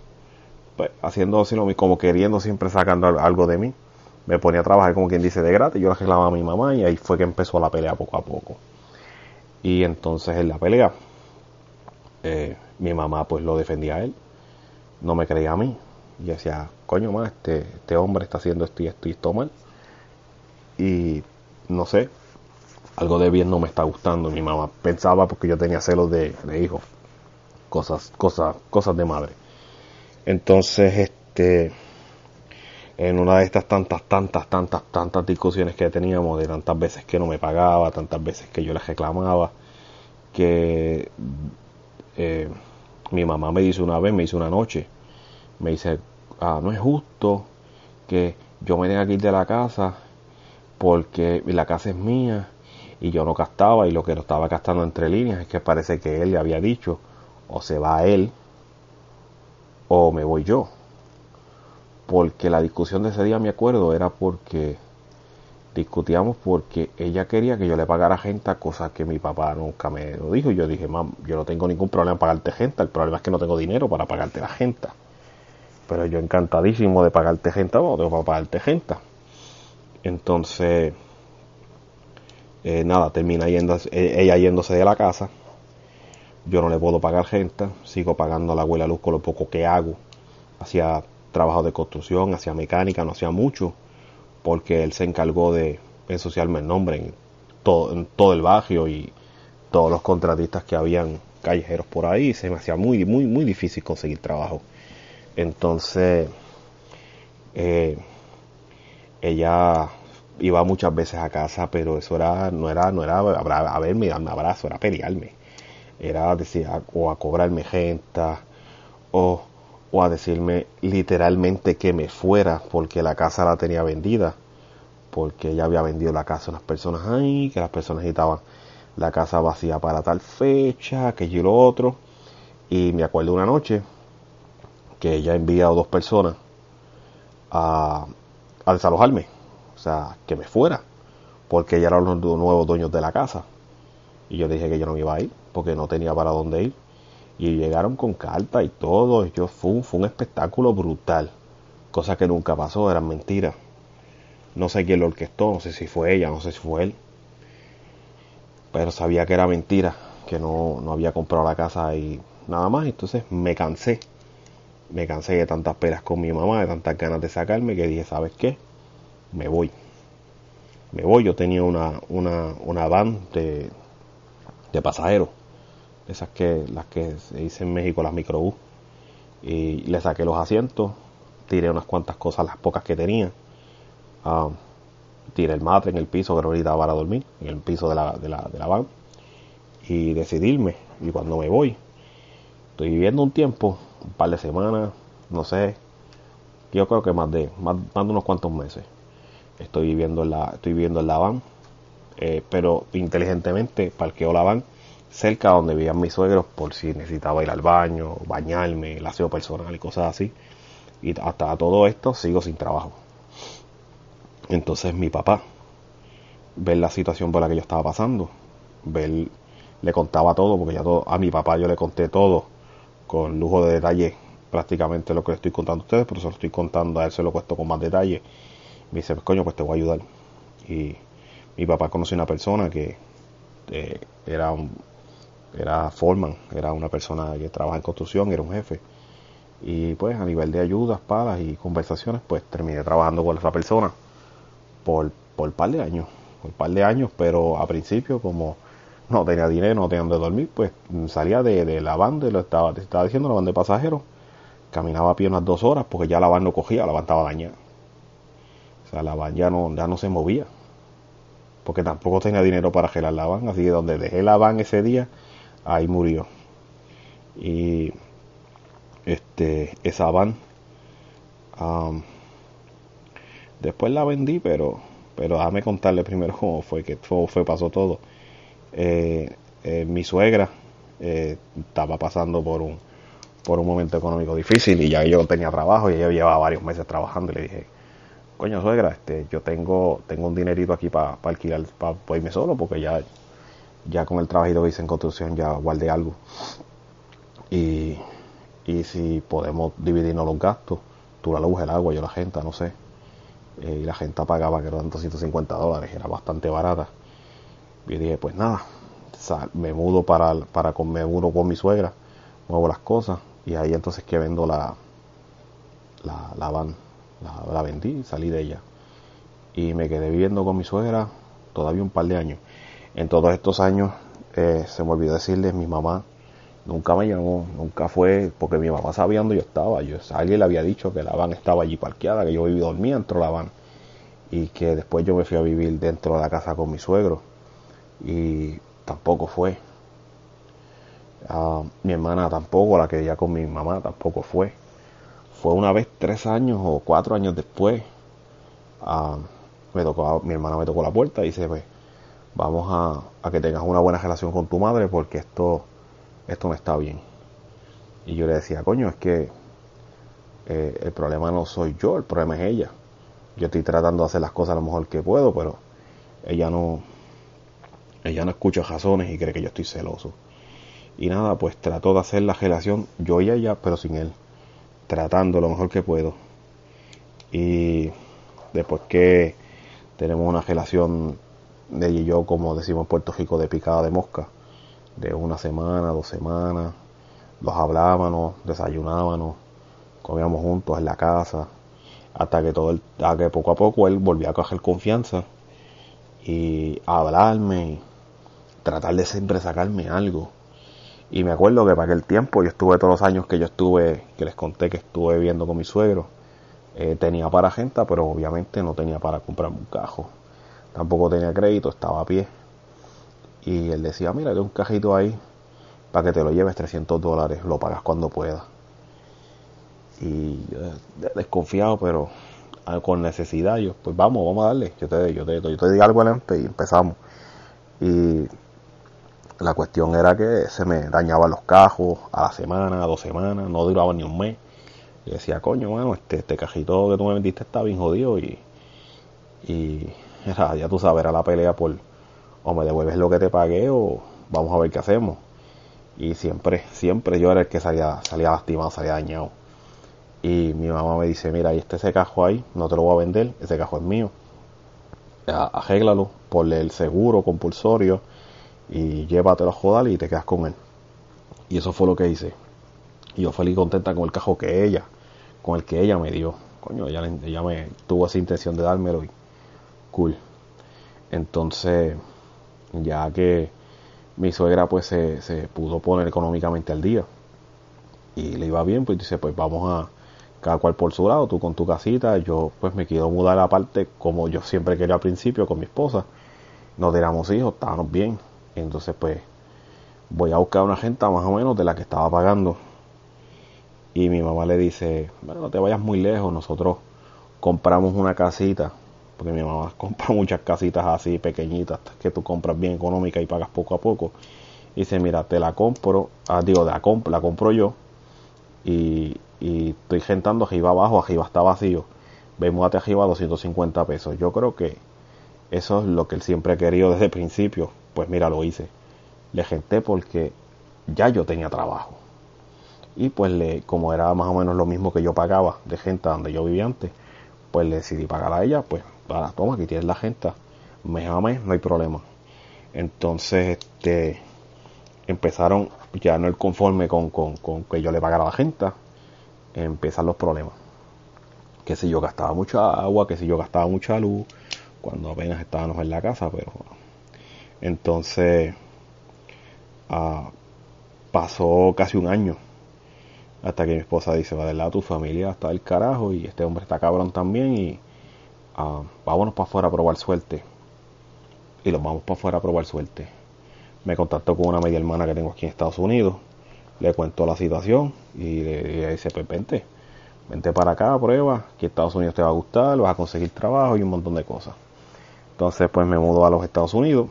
F: Pues, haciendo así, como queriendo siempre sacando algo de mí. Me ponía a trabajar como quien dice de gratis, yo le arreglaba a mi mamá y ahí fue que empezó la pelea poco a poco. Y entonces en la pelea, eh, mi mamá pues lo defendía a él, no me creía a mí. Y decía, coño más, este, este hombre está haciendo esto y esto y esto mal. Y no sé, algo de bien no me está gustando. Mi mamá pensaba porque yo tenía celos de, hijo. Cosas, cosas, cosas de madre. Entonces, este, en una de estas tantas, tantas, tantas, tantas discusiones que teníamos, de tantas veces que no me pagaba, tantas veces que yo le reclamaba, que eh, mi mamá me dice una vez, me dice una noche, me dice, ah, no es justo que yo me tenga que ir de la casa porque la casa es mía y yo no gastaba y lo que lo estaba gastando entre líneas es que parece que él le había dicho o se va él o me voy yo porque la discusión de ese día me acuerdo era porque discutíamos porque ella quería que yo le pagara gente cosas que mi papá nunca me lo dijo y yo dije mam yo no tengo ningún problema en pagarte gente el problema es que no tengo dinero para pagarte la gente pero yo encantadísimo de pagarte gente o tengo para pagarte gente entonces eh, nada, termina yendo, eh, ella yéndose de la casa. Yo no le puedo pagar gente, sigo pagando a la abuela luz con lo poco que hago. Hacía trabajo de construcción, hacía mecánica, no hacía mucho, porque él se encargó de ensuciarme el nombre en todo, en todo el barrio y todos los contratistas que habían callejeros por ahí. Se me hacía muy, muy, muy difícil conseguir trabajo. Entonces, eh, ella iba muchas veces a casa, pero eso era, no era, no era a verme, darme abrazo, era pelearme. Era decir, o a cobrarme gente, o, o a decirme literalmente que me fuera porque la casa la tenía vendida, porque ella había vendido la casa a unas personas ahí, que las personas necesitaban la casa vacía para tal fecha, que yo lo otro. Y me acuerdo una noche que ella ha enviado dos personas a, a desalojarme o sea, que me fuera, porque ya eran los nuevos dueños de la casa. Y yo dije que yo no me iba a ir, porque no tenía para dónde ir. Y llegaron con carta y todo. yo, fue, fue un espectáculo brutal. Cosa que nunca pasó, eran mentiras. No sé quién lo orquestó, no sé si fue ella, no sé si fue él. Pero sabía que era mentira, que no, no había comprado la casa y nada más. Entonces me cansé. Me cansé de tantas peras con mi mamá, de tantas ganas de sacarme, que dije, ¿sabes qué? me voy. Me voy, yo tenía una, una, una van de, de pasajeros, esas que, las que se dice en México, las microbús, y le saqué los asientos, tiré unas cuantas cosas, las pocas que tenía, uh, tiré el matre en el piso que no necesitaba para dormir, en el piso de la, de la, de la van, y decidirme, y cuando me voy, estoy viviendo un tiempo, un par de semanas, no sé, yo creo que más de, más, más de unos cuantos meses estoy viviendo en la, estoy viviendo en la van, eh, pero inteligentemente parqueo la van cerca donde vivían mis suegros por si necesitaba ir al baño, bañarme, el aseo personal y cosas así. Y hasta todo esto sigo sin trabajo. Entonces mi papá, ver la situación por la que yo estaba pasando, ver, le contaba todo, porque ya todo, a mi papá yo le conté todo con lujo de detalle, prácticamente lo que le estoy contando a ustedes, pero se lo estoy contando a él, se lo cuento con más detalle me dice, pues coño, pues te voy a ayudar. Y mi papá conoció una persona que eh, era un, era foreman, era una persona que trabaja en construcción, era un jefe. Y pues a nivel de ayudas, palas y conversaciones, pues terminé trabajando con esa persona por, por un par de años, par de años, pero a principio como no tenía dinero, no tenía donde dormir, pues salía de, de la van, de lo estaba, estaba diciendo, la van de pasajeros, caminaba a pie unas dos horas porque ya la van no cogía, la van estaba dañada. O sea, la van ya no, ya no se movía. Porque tampoco tenía dinero para gelar la van. Así que donde dejé la van ese día, ahí murió. Y este, esa van, después la vendí, pero, pero déjame contarle primero (laughs) cómo fue que fue, fue pasó todo. Eh, eh, mi suegra eh, estaba pasando por un por un momento económico difícil y ya yo tenía trabajo y ella llevaba varios meses trabajando y le dije coño suegra, este, yo tengo, tengo un dinerito aquí para alquilar, para irme solo, porque ya, ya con el trabajito que hice en construcción ya guardé algo. Y, y si podemos dividirnos los gastos, tú la luz, el agua, yo la gente, no sé. Eh, y la gente pagaba que eran 250 dólares, era bastante barata. Y dije, pues nada, me mudo para, para con, me mudo con mi suegra, muevo las cosas y ahí entonces que vendo la, la, la van la, vendí y salí de ella. Y me quedé viviendo con mi suegra todavía un par de años. En todos estos años eh, se me olvidó decirles, mi mamá nunca me llamó, nunca fue, porque mi mamá sabía dónde yo estaba. Yo, alguien le había dicho que la van estaba allí parqueada, que yo vivía dormía dentro de la van. Y que después yo me fui a vivir dentro de la casa con mi suegro. Y tampoco fue. Ah, mi hermana tampoco, la que vivía con mi mamá, tampoco fue fue una vez tres años o cuatro años después, ah, me tocó, mi hermana me tocó la puerta y dice, pues, vamos a, a que tengas una buena relación con tu madre porque esto, esto no está bien. Y yo le decía, coño, es que eh, el problema no soy yo, el problema es ella. Yo estoy tratando de hacer las cosas lo mejor que puedo, pero ella no, ella no escucha razones y cree que yo estoy celoso. Y nada, pues trato de hacer la relación yo y ella, pero sin él. Tratando lo mejor que puedo. Y después que tenemos una relación y yo, como decimos en Puerto Rico, de picada de mosca. De una semana, dos semanas. Los hablábamos, desayunábamos, comíamos juntos en la casa. Hasta que todo el, hasta que poco a poco él volvió a coger confianza y a hablarme, tratar de siempre sacarme algo. Y me acuerdo que para aquel tiempo yo estuve todos los años que yo estuve, que les conté que estuve viviendo con mi suegro, eh, tenía para gente, pero obviamente no tenía para comprarme un cajo. Tampoco tenía crédito, estaba a pie. Y él decía, mira, hay un cajito ahí para que te lo lleves 300 dólares, lo pagas cuando puedas. Y yo desconfiado, pero ah, con necesidad, yo, pues vamos, vamos a darle, yo te, yo te, yo te di algo al y empezamos. Y la cuestión era que se me dañaban los cajos a la semana, a dos semanas, no duraba ni un mes. Y decía, coño, bueno, este, este cajito que tú me vendiste está bien jodido y, y (laughs) ya tú sabes, era la pelea por o me devuelves lo que te pagué o vamos a ver qué hacemos. Y siempre, siempre yo era el que salía, salía lastimado, salía dañado. Y mi mamá me dice, mira, ahí está ese cajo ahí, no te lo voy a vender, ese cajo es mío. Arréglalo, ponle el seguro compulsorio y llévatelo a joder y te quedas con él. Y eso fue lo que hice. Y yo feliz y contenta con el cajo que ella, con el que ella me dio. Coño, ella, ella me tuvo esa intención de dármelo y Entonces, ya que mi suegra pues se, se pudo poner económicamente al día y le iba bien, pues dice, pues vamos a cada cual por su lado, tú con tu casita, yo pues me quiero mudar aparte como yo siempre quería al principio con mi esposa. No teníamos hijos, estábamos bien, entonces pues voy a buscar una gente más o menos de la que estaba pagando. Y mi mamá le dice, bueno, no te vayas muy lejos, nosotros compramos una casita, porque mi mamá (laughs) compra muchas casitas así pequeñitas que tú compras bien económica y pagas poco a poco. Y dice, mira, te la compro, ah, digo, la, comp la compro yo y, y estoy gentando arriba abajo, arriba está vacío. Vemos a arriba 250 pesos. Yo creo que eso es lo que él siempre ha querido desde el principio pues mira, lo hice. Le genté porque ya yo tenía trabajo. Y pues le, como era más o menos lo mismo que yo pagaba de gente donde yo vivía antes, pues le decidí pagar a ella, pues para toma, aquí tienes la gente, mes a mes, no hay problema. Entonces, este, empezaron ya no el conforme con, con, con que yo le pagara la gente, empiezan los problemas. Que si yo gastaba mucha agua, que si yo gastaba mucha luz, cuando apenas estábamos en la casa, pero entonces, ah, pasó casi un año hasta que mi esposa dice, va lado tu familia está del carajo y este hombre está cabrón también y uh, vámonos para afuera a probar suerte. Y los vamos para afuera a probar suerte. Me contactó con una media hermana que tengo aquí en Estados Unidos, le cuento la situación y le, dice, pues vente, vente para acá, prueba, que Estados Unidos te va a gustar, vas a conseguir trabajo y un montón de cosas. Entonces pues me mudo a los Estados Unidos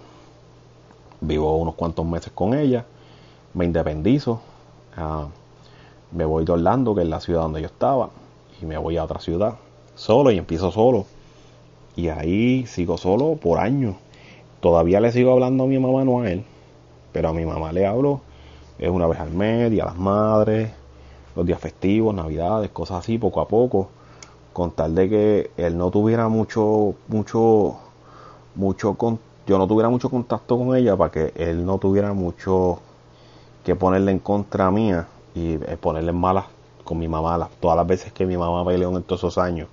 F: vivo unos cuantos meses con ella, me independizo, ah, me voy de Orlando, que es la ciudad donde yo estaba, y me voy a otra ciudad, solo y empiezo solo. Y ahí sigo solo por años. Todavía le sigo hablando a mi mamá, no a él, pero a mi mamá le hablo es una vez al mes, día a las madres, los días festivos, navidades, cosas así, poco a poco, con tal de que él no tuviera mucho, mucho, mucho contacto yo no tuviera mucho contacto con ella para que él no tuviera mucho que ponerle en contra mía y eh, ponerle en malas con mi mamá. todas las veces que mi mamá peleó en todos esos años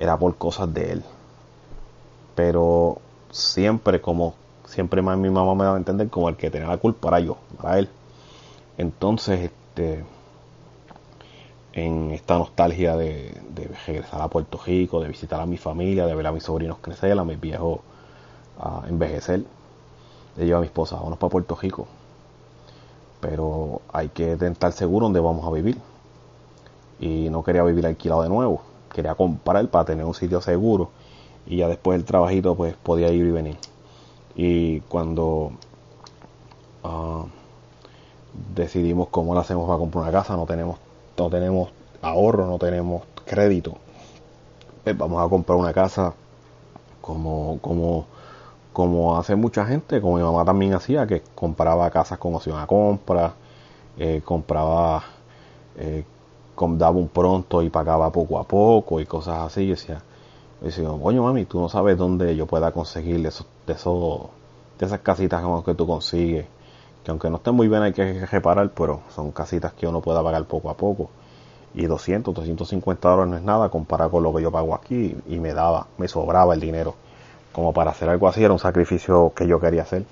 F: era por cosas de él. Pero siempre como siempre más mi mamá me daba a entender como el que tenía la culpa era yo, para él. Entonces, este en esta nostalgia de, de regresar a Puerto Rico, de visitar a mi familia, de ver a mis sobrinos crecer, a mis viejos a envejecer. Le digo a mi esposa, vamos para Puerto Rico. Pero hay que estar seguro donde vamos a vivir. Y no quería vivir alquilado de nuevo. Quería comprar para tener un sitio seguro. Y ya después del trabajito pues podía ir y venir. Y cuando ah, decidimos cómo lo hacemos para comprar una casa, no tenemos, no tenemos ahorro, no tenemos crédito. Pues vamos a comprar una casa como, como, como hace mucha gente, como mi mamá también hacía, que compraba casas con opción a compra, eh, compraba, eh, daba un pronto y pagaba poco a poco y cosas así. Decía, yo decía, coño mami, tú no sabes dónde yo pueda conseguir de esos, de de esas casitas que tú consigues, que aunque no estén muy bien hay que reparar, pero son casitas que uno pueda pagar poco a poco. Y 200, 250 dólares no es nada comparado con lo que yo pago aquí y me daba, me sobraba el dinero. Como para hacer algo así era un sacrificio que yo quería hacer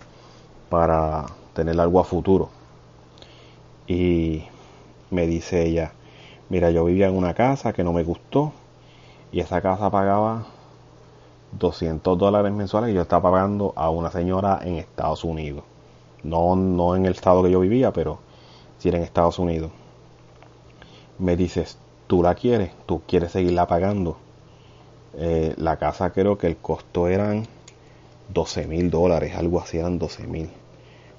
F: para tener algo a futuro. Y me dice ella, mira, yo vivía en una casa que no me gustó y esa casa pagaba 200 dólares mensuales y yo estaba pagando a una señora en Estados Unidos. No, no en el estado que yo vivía, pero sí era en Estados Unidos. Me dices, ¿tú la quieres? ¿Tú quieres seguirla pagando? Eh, la casa creo que el costo eran 12 mil dólares, algo así eran 12 mil.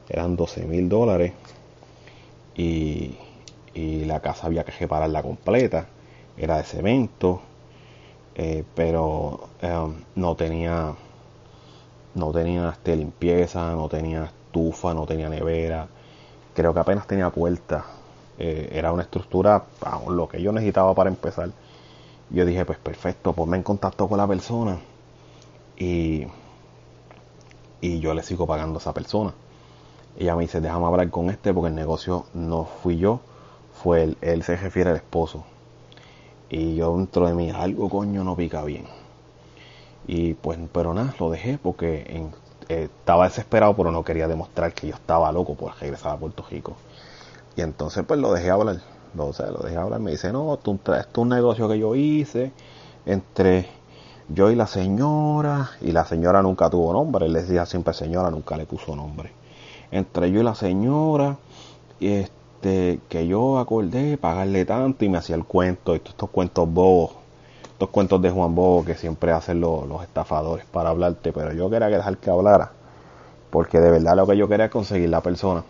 F: Eran 12 mil dólares y, y la casa había que repararla completa. Era de cemento, eh, pero eh, no tenía no tenía este, limpieza, no tenía estufa, no tenía nevera. Creo que apenas tenía puerta. Eh, era una estructura, vamos, lo que yo necesitaba para empezar. Yo dije, pues perfecto, ponme en contacto con la persona y, y yo le sigo pagando a esa persona. Ella me dice, déjame hablar con este porque el negocio no fui yo, fue él, él se refiere al esposo. Y yo dentro de mí, algo coño no pica bien. Y pues, pero nada, lo dejé porque eh, estaba desesperado, pero no quería demostrar que yo estaba loco por regresar a Puerto Rico. Y entonces pues lo dejé hablar. Lo, o sea, lo dejé hablar. Me dice, no, esto, es un negocio que yo hice entre yo y la señora. Y la señora nunca tuvo nombre. Él decía siempre señora, nunca le puso nombre. Entre yo y la señora, y este, que yo acordé pagarle tanto y me hacía el cuento. Todos estos cuentos bobos. Estos cuentos de Juan Bobo que siempre hacen los, los estafadores para hablarte. Pero yo quería dejar que hablara. Porque de verdad lo que yo quería es conseguir la persona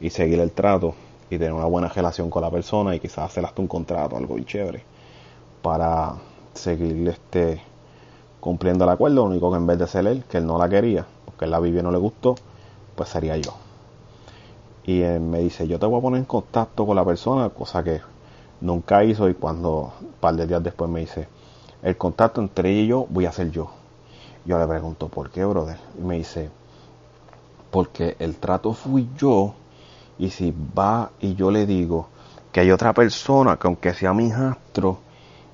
F: y seguir el trato y tener una buena relación con la persona y quizás hacer hasta un contrato, algo bien chévere, para seguir este cumpliendo el acuerdo, lo único que en vez de ser él, que él no la quería, porque él la vivió y no le gustó, pues sería yo. Y él me dice, yo te voy a poner en contacto con la persona, cosa que nunca hizo y cuando un par de días después me dice, el contacto entre ella y yo voy a ser yo. Yo le pregunto, ¿por qué, brother? Y me dice, porque el trato fui yo y si va y yo le digo que hay otra persona que aunque sea mi hijastro,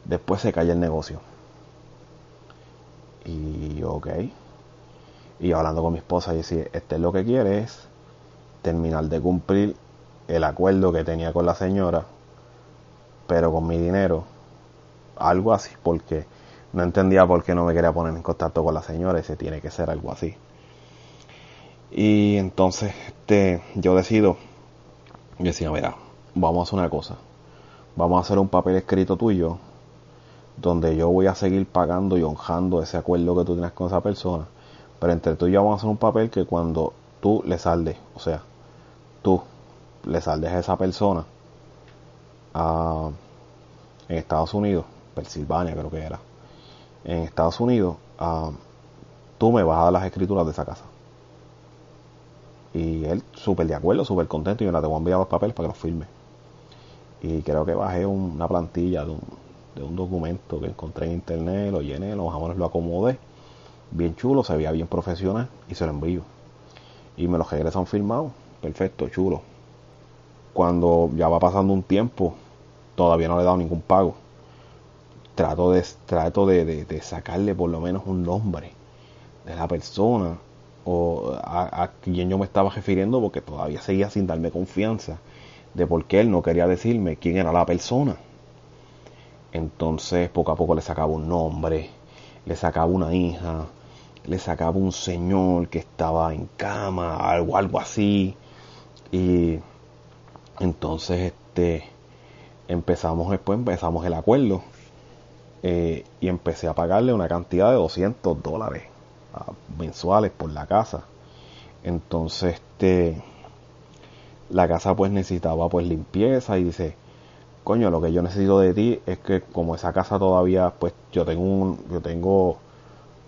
F: después se cae el negocio. Y ok. Y hablando con mi esposa y decía, este es lo que quiere es terminar de cumplir el acuerdo que tenía con la señora, pero con mi dinero. Algo así, porque no entendía por qué no me quería poner en contacto con la señora y se tiene que ser algo así. Y entonces este, yo decido, decía, mira, vamos a hacer una cosa. Vamos a hacer un papel escrito tuyo donde yo voy a seguir pagando y honrando ese acuerdo que tú tienes con esa persona. Pero entre tú y yo vamos a hacer un papel que cuando tú le saldes, o sea, tú le saldes a esa persona a, en Estados Unidos, Pensilvania creo que era, en Estados Unidos, a, tú me vas a dar las escrituras de esa casa. Y él súper de acuerdo, súper contento y me la te voy enviar los papeles para que los firme. Y creo que bajé un- una plantilla de un, de un documento que encontré en internet, lo llené, lo más o menos lo acomodé. Bien chulo, se veía bien profesional y se lo envío. Y me lo regresan firmado. Perfecto, chulo. Cuando ya va pasando un tiempo, todavía no le he dado ningún pago. Trato de, trato de, sacarle por lo menos un nombre de la persona o a, a quien yo me estaba refiriendo porque todavía seguía sin darme confianza de por qué él no quería decirme quién era la persona. Entonces poco a poco le sacaba un nombre, le sacaba una hija, le sacaba un señor que estaba en cama, algo, algo así. Y entonces este empezamos después, empezamos el acuerdo eh, y empecé a pagarle una cantidad de 200 dólares ah, mensuales por la casa. Entonces, este, la casa pues necesitaba pues limpieza y dice, coño, lo que yo necesito de ti es que como esa casa todavía, pues yo tengo un, yo tengo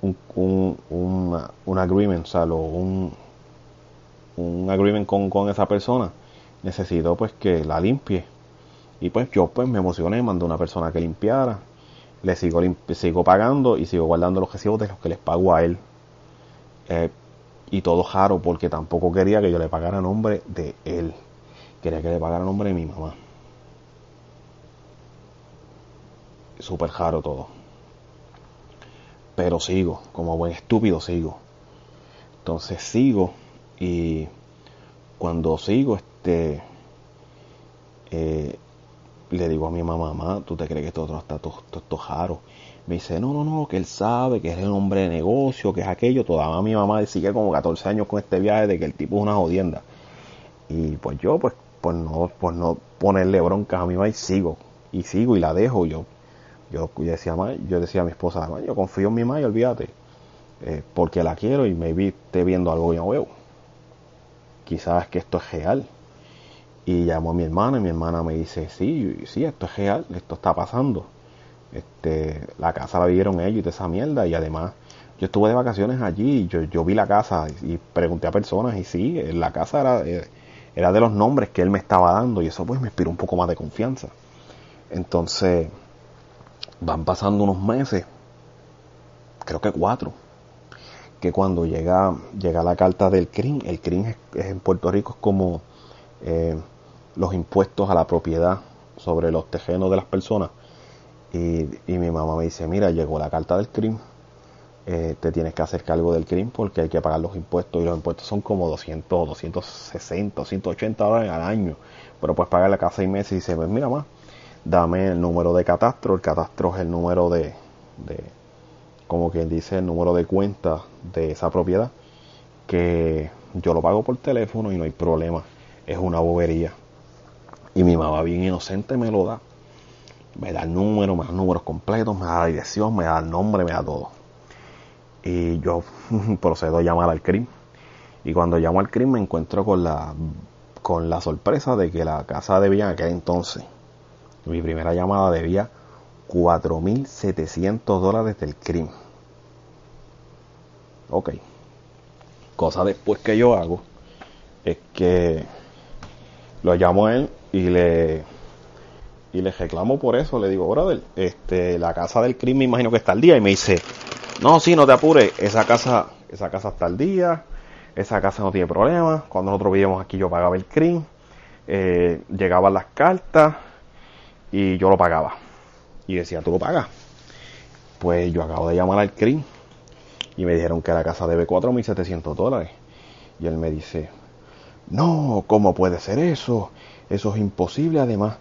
F: un, un, un, un agreement, o sea, lo- un, un agreement con, con esa persona, necesito pues que la limpie. Y pues yo pues me emocioné, mandé a una persona que limpiara, le sigo, sigo pagando y sigo guardando los recibos de los que les pago a él. Eh, y todo jaro porque tampoco quería que yo le pagara nombre de él. Quería que le pagara nombre de mi mamá. Súper jaro todo. Pero sigo, como buen estúpido sigo. Entonces sigo y cuando sigo, este, eh, le digo a mi mamá, mamá, ¿tú te crees que esto no está todo, todo, todo jaro? Me dice, no, no, no, que él sabe, que es el hombre de negocio, que es aquello. Todavía mi mamá sigue como 14 años con este viaje de que el tipo es una jodienda. Y pues yo, pues, pues no, pues no ponerle broncas a mi mamá y sigo, y sigo y la dejo. Yo, yo, decía, "Ma", yo decía a mi esposa, "Ma, yo confío en mi mamá y olvídate, eh, porque la quiero y maybe esté viendo algo que no veo. Quizás que esto es real. Y llamo a mi hermana y mi hermana me dice, sí, sí, esto es real, esto está pasando. Este, la casa la vieron ellos y toda esa mierda. Y además, yo estuve de vacaciones allí y yo, yo vi la casa y pregunté a personas y sí, eh, la casa era, eh, era de los nombres que él me estaba dando y eso pues me inspiró un poco más de confianza. Entonces, van pasando unos meses, creo que cuatro, que cuando llega, llega la carta del CRIM, el CRIM es, en Puerto Rico es como eh, los impuestos a la propiedad sobre los tejenos de las personas. Y, mi mamá me dice, mira, llegó la carta del CRIM, eh, te tienes que hacer cargo del CRIM porque hay que pagar los impuestos y los impuestos son como 200, 260, 180 dólares al año, pero puedes pagarle cada seis meses y dice, pues mira más, dame el número de catastro, el catastro es el número de como quien dice, el número de cuenta de esa propiedad, que yo lo pago por teléfono y no hay problema, es una bobería. Y mi mamá bien inocente me lo da. Me da el número, me da números completos, me da la dirección, me da el nombre, me da todo. Y yo (laughs) procedo a llamar al CRIM. Y cuando llamo al CRIM me encuentro con la, con la sorpresa de que la casa debía en aquel entonces, mi primera llamada debía 4.700 dólares del CRIM. Ok. Cosa después que yo hago es que lo llamo a él y le y le reclamo por eso, le digo, brother, este, la casa del crimen me imagino que está al día y me dice, no, sí, no te apures, esa casa, esa casa está al día, esa casa no tiene problema, cuando nosotros vivíamos aquí yo pagaba el crimen, eh, llegaban las cartas y yo lo pagaba. Y decía, ¿tú lo pagas? Pues yo acabo de llamar al CRIM y me dijeron que la casa debe 4.700 dólares. Y él me dice, no, ¿cómo puede ser eso? Eso es imposible. Además,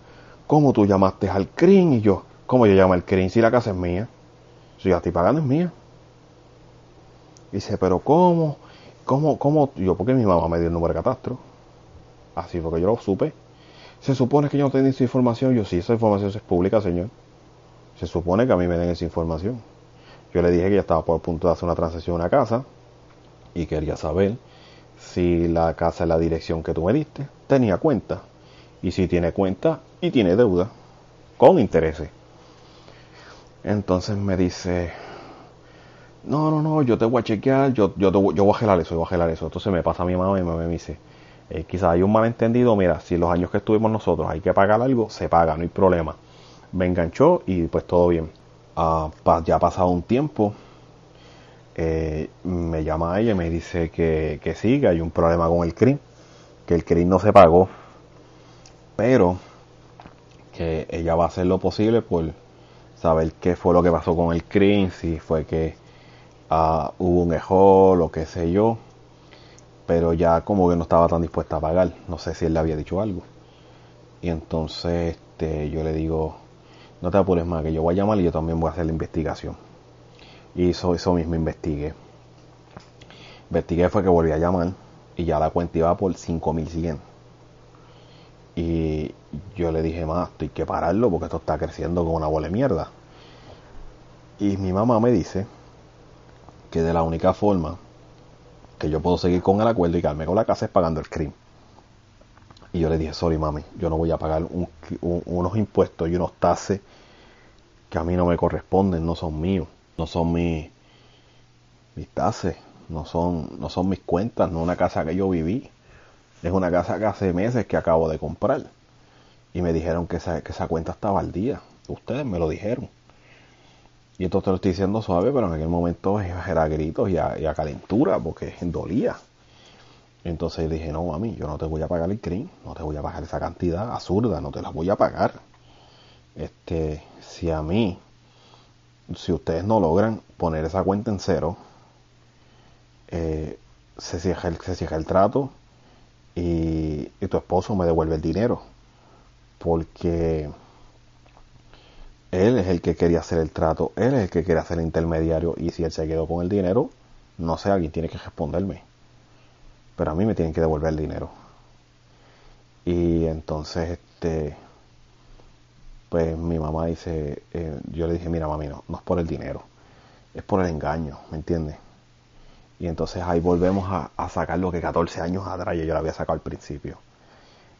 F: ¿cómo tú llamaste al CRIM? Y yo, ¿cómo yo llamo al CRIM si la casa es mía? Si yo estoy pagando es mía. Dice, pero ¿cómo? ¿Cómo? ¿Cómo? Yo, porque mi mamá me dio el número de catastro. Así porque yo lo supe. Se supone que yo no tengo esa información. Yo sí, esa información es pública, señor. Se supone que a mí me den esa información. Yo le dije que ya estaba por punto de hacer una transacción a una casa y quería saber si la casa en la dirección que tú me diste tenía cuenta. Y si tiene cuenta y tiene deuda con intereses. Entonces me dice, no, no, no, yo te voy a chequear, yo, yo, te yo voy a gelar eso, yo voy a gelar eso. Entonces me pasa a mi mamá y mi mamá me dice, eh, quizás hay un malentendido, mira, si los años que estuvimos nosotros hay que pagar algo, se paga, no hay problema. Me enganchó y pues todo bien. Pa, ya ha pasado un tiempo, eh, me llama ella y me dice que, que sí, que hay un problema con el CRIM, que el CRIM no se pagó, pero que ella va a hacer lo posible por saber qué fue lo que pasó con el CRIM, si fue que uh, hubo un error, lo que sé yo, pero ya como que no estaba tan dispuesta a pagar, no sé si él le había dicho algo. Y entonces este, yo le digo, no te apures más, que yo voy a llamar y yo también voy a hacer la investigación. Y eso, mismo investigué. Investigué fue que volví a llamar y ya la cuenta iba por 5100. Y yo le dije, más, estoy que pararlo porque esto está creciendo como una bola de mierda. Y mi mamá me dice que de la única forma que yo puedo seguir con el acuerdo y quedarme con la casa es pagando el crimen. Y yo le dije, sorry mami, yo no voy a pagar un- un- unos impuestos y unos taxes que a mí no me corresponden, no son míos, no son mis, mis taxes, no son, no son mis cuentas, no una casa que yo viví, es una casa que hace meses que acabo de comprar. Y me dijeron que esa, que esa cuenta estaba al día, ustedes me lo dijeron. Y esto te lo estoy diciendo suave, pero en aquel momento era gritos y a, y a calentura, porque dolía. Entonces dije, no, mami, yo no te voy a pagar el crimen, no te voy a pagar esa cantidad absurda, no te la voy a pagar. Este, si a mí, si ustedes no logran poner esa cuenta en cero, eh, se, cierra el, se cierra el trato y, y tu esposo me devuelve el dinero. Porque él es el que quería hacer el trato, él es el que quería hacer el intermediario y si él se quedó con el dinero, no sé, alguien tiene que responderme. Pero a mí me tienen que devolver el dinero. Y entonces, este, pues mi mamá dice, eh, yo le dije, mira mami, no, no es por el dinero, es por el engaño, ¿me entiendes? Y entonces ahí volvemos a, sacar lo que 14 años atrás yo, yo había sacado al principio.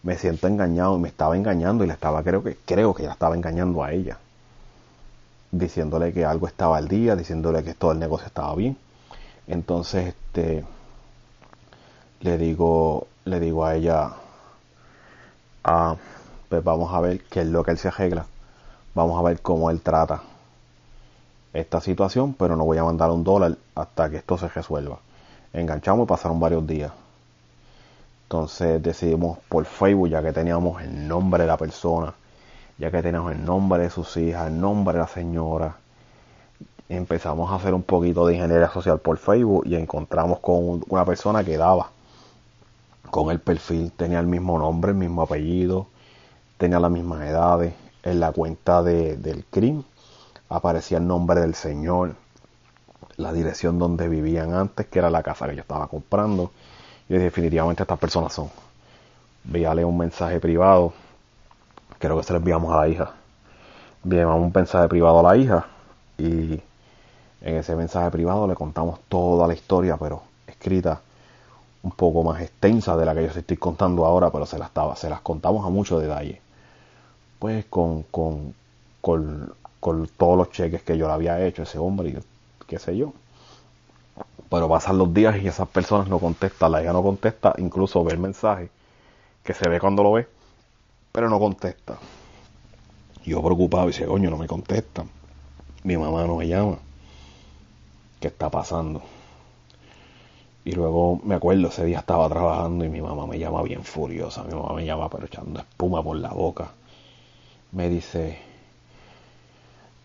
F: Me siento engañado y me estaba engañando y le estaba, creo que, creo que la estaba engañando a ella. Diciéndole que algo estaba al día, diciéndole que todo el negocio estaba bien. Entonces, este, le digo, le digo a ella, ah, pues vamos a ver qué es lo que él se arregla. Vamos a ver cómo él trata esta situación, pero no voy a mandar un dólar hasta que esto se resuelva. Enganchamos y pasaron varios días. Entonces decidimos por Facebook, ya que teníamos el nombre de la persona, ya que teníamos el nombre de sus hijas, el nombre de la señora, empezamos a hacer un poquito de ingeniería social por Facebook y encontramos con una persona que daba con el perfil, tenía el mismo nombre, el mismo apellido, tenía las mismas edades, en la cuenta de, del CRIM aparecía el nombre del señor, la dirección donde vivían antes, que era la casa que yo estaba comprando. Y definitivamente estas personas son. Envíale un mensaje privado, creo que se lo enviamos a la hija. Enviamos un mensaje privado a la hija y en ese mensaje privado le contamos toda la historia, pero escrita un poco más extensa de la que yo os estoy contando ahora, pero se las, estaba, se las contamos a mucho detalle. Pues con, con, con, con todos los cheques que yo le había hecho ese hombre y qué sé yo. Pero pasan los días y esas personas no contestan, la hija no contesta, incluso ve el mensaje, que se ve cuando lo ve, pero no contesta. Yo preocupado dice, coño, no me contestan. Mi mamá no me llama. ¿Qué está pasando? Y luego me acuerdo, ese día estaba trabajando y mi mamá me llama bien furiosa. Mi mamá me llama pero echando espuma por la boca. Me dice,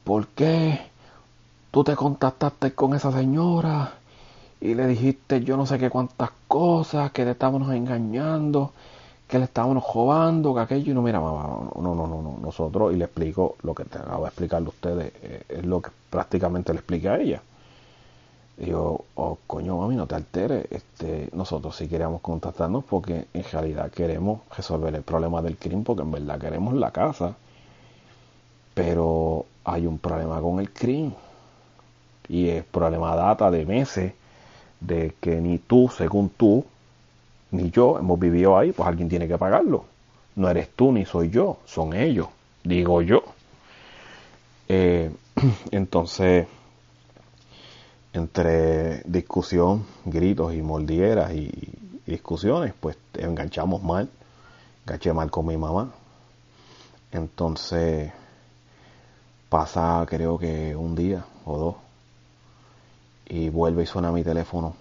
F: ¿por qué tú te contactaste con esa señora y le dijiste yo no sé qué cuántas cosas, que le estábamos engañando, que le estábamos robando, que aquello? Y no, mira, mamá, no, no, no, no, nosotros, y le explico lo que te acabo de explicarle a ustedes, eh, es lo que prácticamente le expliqué a ella. Digo, oh, coño, mami, no te alteres. Este, nosotros sí queríamos contactarnos porque en realidad queremos resolver el problema del crimen, porque en verdad queremos la casa. Pero hay un problema con el crimen. Y el problema data de meses de que ni tú, según tú, ni yo hemos vivido ahí, pues alguien tiene que pagarlo. No eres tú ni soy yo, son ellos, digo yo. Eh, (clears throat) entonces entre discusión, gritos y mordieras y, discusiones, pues enganchamos mal, enganché mal con mi mamá. Entonces pasa creo que un día o dos y vuelve y suena mi teléfono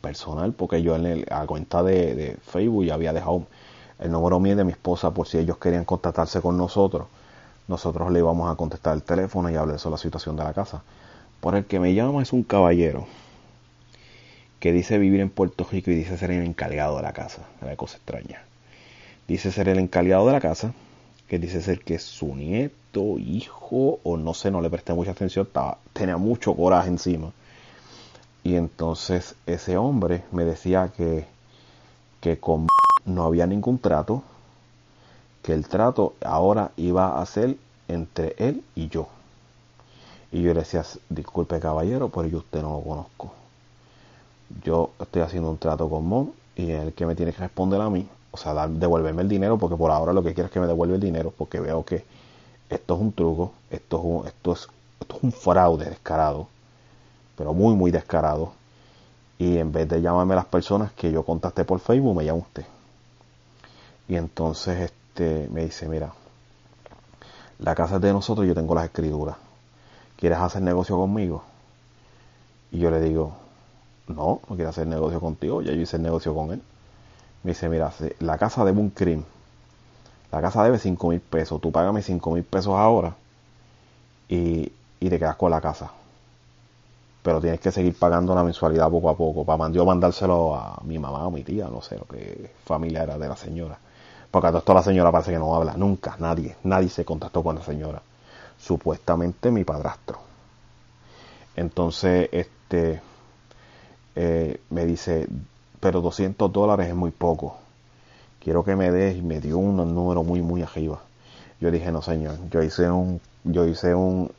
F: personal porque yo en el, a cuenta de, de Facebook ya había dejado el número mío de mi esposa por si ellos querían contactarse con nosotros. Nosotros le íbamos a contestar el teléfono y hablar sobre la situación de la casa por el que me llama es un caballero que dice vivir en Puerto Rico y dice ser el encargado de la casa. Una cosa extraña. Dice ser el encargado de la casa, que dice ser que su nieto, hijo, o no sé, no le presté mucha atención, tenía mucho coraje encima. Y entonces ese hombre me decía que, que con no había ningún trato, que el trato ahora iba a ser entre él y yo Y yo le decía, disculpe caballero, pero yo usted no lo conozco. Yo estoy haciendo un trato con Mon y el que me tiene que responder a mí. O sea, devolverme el dinero porque por ahora lo que quiero es que me devuelva el dinero porque veo que esto es un truco, esto es un, esto es, esto es un fraude descarado, pero muy, muy descarado. Y en vez de llamarme a las personas que yo contacté por Facebook, me llama usted. Y entonces este me dice, mira, la casa es de nosotros, yo tengo las escrituras. ¿Quieres hacer negocio conmigo? Y yo le digo, no, no quiero hacer negocio contigo, ya yo hice el negocio con él. Me dice, mira, la casa debe un crimen. La casa debe 5 mil pesos, tú págame 5 mil pesos ahora y, y te quedas con la casa. Pero tienes que seguir pagando la mensualidad poco a poco, para yo mandárselo a mi mamá o mi tía, no sé, lo que familia era de la señora. Porque a todo esto la señora parece que no habla, nunca, nadie, nadie se contactó con la señora. Supuestamente mi padrastro. Entonces, este, eh, me dice, pero 200 dólares es muy poco. Quiero que me des y me dio un número muy, muy arriba. Yo dije, no señor, yo hice un, yo hice un,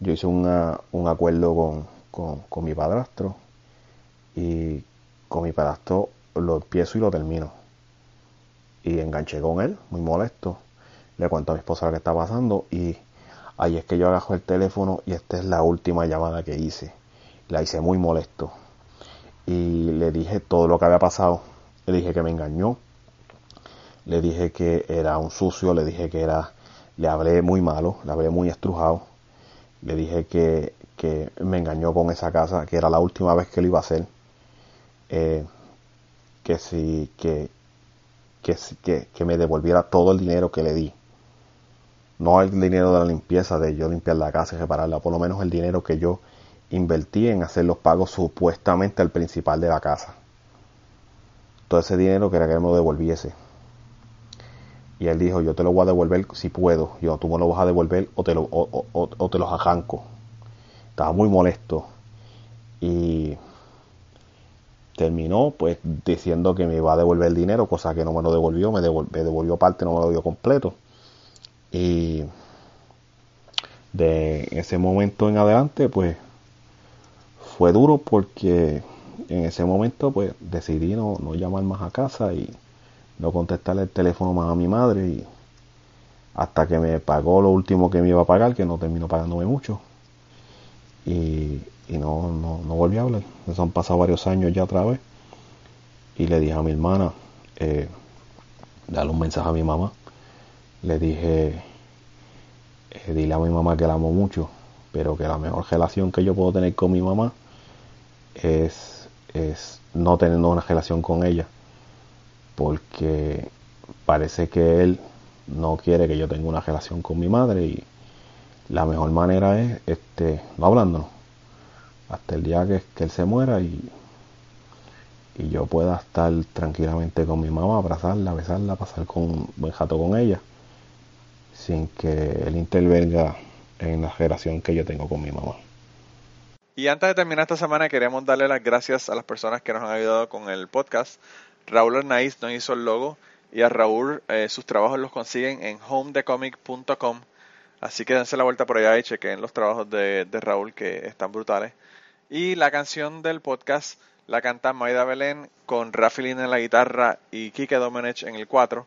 F: yo hice un acuerdo con, con, con mi padrastro y con mi padrastro lo empiezo y lo termino. Y enganché con él, muy molesto. Le cuento a mi esposa lo que está pasando y ahí es que yo agajo el teléfono y esta es la última llamada que hice. La hice muy molesto y le dije todo lo que había pasado. Le dije que me engañó, le dije que era un sucio, le dije que era, le hablé muy malo, le hablé muy estrujado, le dije que, que me engañó con esa casa, que era la última vez que lo iba a hacer, eh, que si, que, que, que, que me devolviera todo el dinero que le di. No el dinero de la limpieza, de yo limpiar la casa y repararla, por lo menos el dinero que yo invertí en hacer los pagos supuestamente al principal de la casa. Todo ese dinero que él me lo devolviese. Y él dijo, yo te lo voy a devolver si puedo. Yo, tú me lo vas a devolver o te, lo, o, te los arranco. Estaba muy molesto. Y terminó pues diciendo que me iba a devolver el dinero, cosa que no me lo devolvió, me devolvió, me devolvió parte, no me lo dio completo. Y de ese momento en adelante pues fue duro porque en ese momento pues decidí no, no llamar más a casa y no contestarle el teléfono más a mi madre y hasta que me pagó lo último que me iba a pagar, que no terminó pagándome mucho. Y, y no, no, no, volví a hablar. Eso han pasado varios años ya otra vez. Y le dije a mi hermana, eh, darle un mensaje a mi mamá. Le dije, eh, dile a mi mamá que la amo mucho, pero que la mejor relación que yo puedo tener con mi mamá es, es no teniendo una relación con ella porque parece que él no quiere que yo tenga una relación con mi madre y la mejor manera es este no hablándonos hasta el día que, que él se muera y, y yo pueda estar tranquilamente con mi mamá, abrazarla, besarla, pasar con un buen jato con ella sin que él intervenga en la relación que yo tengo con mi mamá.
B: Y antes de terminar esta semana queremos darle las gracias a las personas que nos han ayudado con el podcast. Raúl Arnaiz nos hizo el logo y a Raúl eh, sus trabajos los consiguen en homedecomic.com. Así que dense la vuelta por allá y chequen los trabajos de, Raúl que están brutales. Y la canción del podcast la canta Maida Belén con Rafaelín en la guitarra y Kike Domenech en el 4.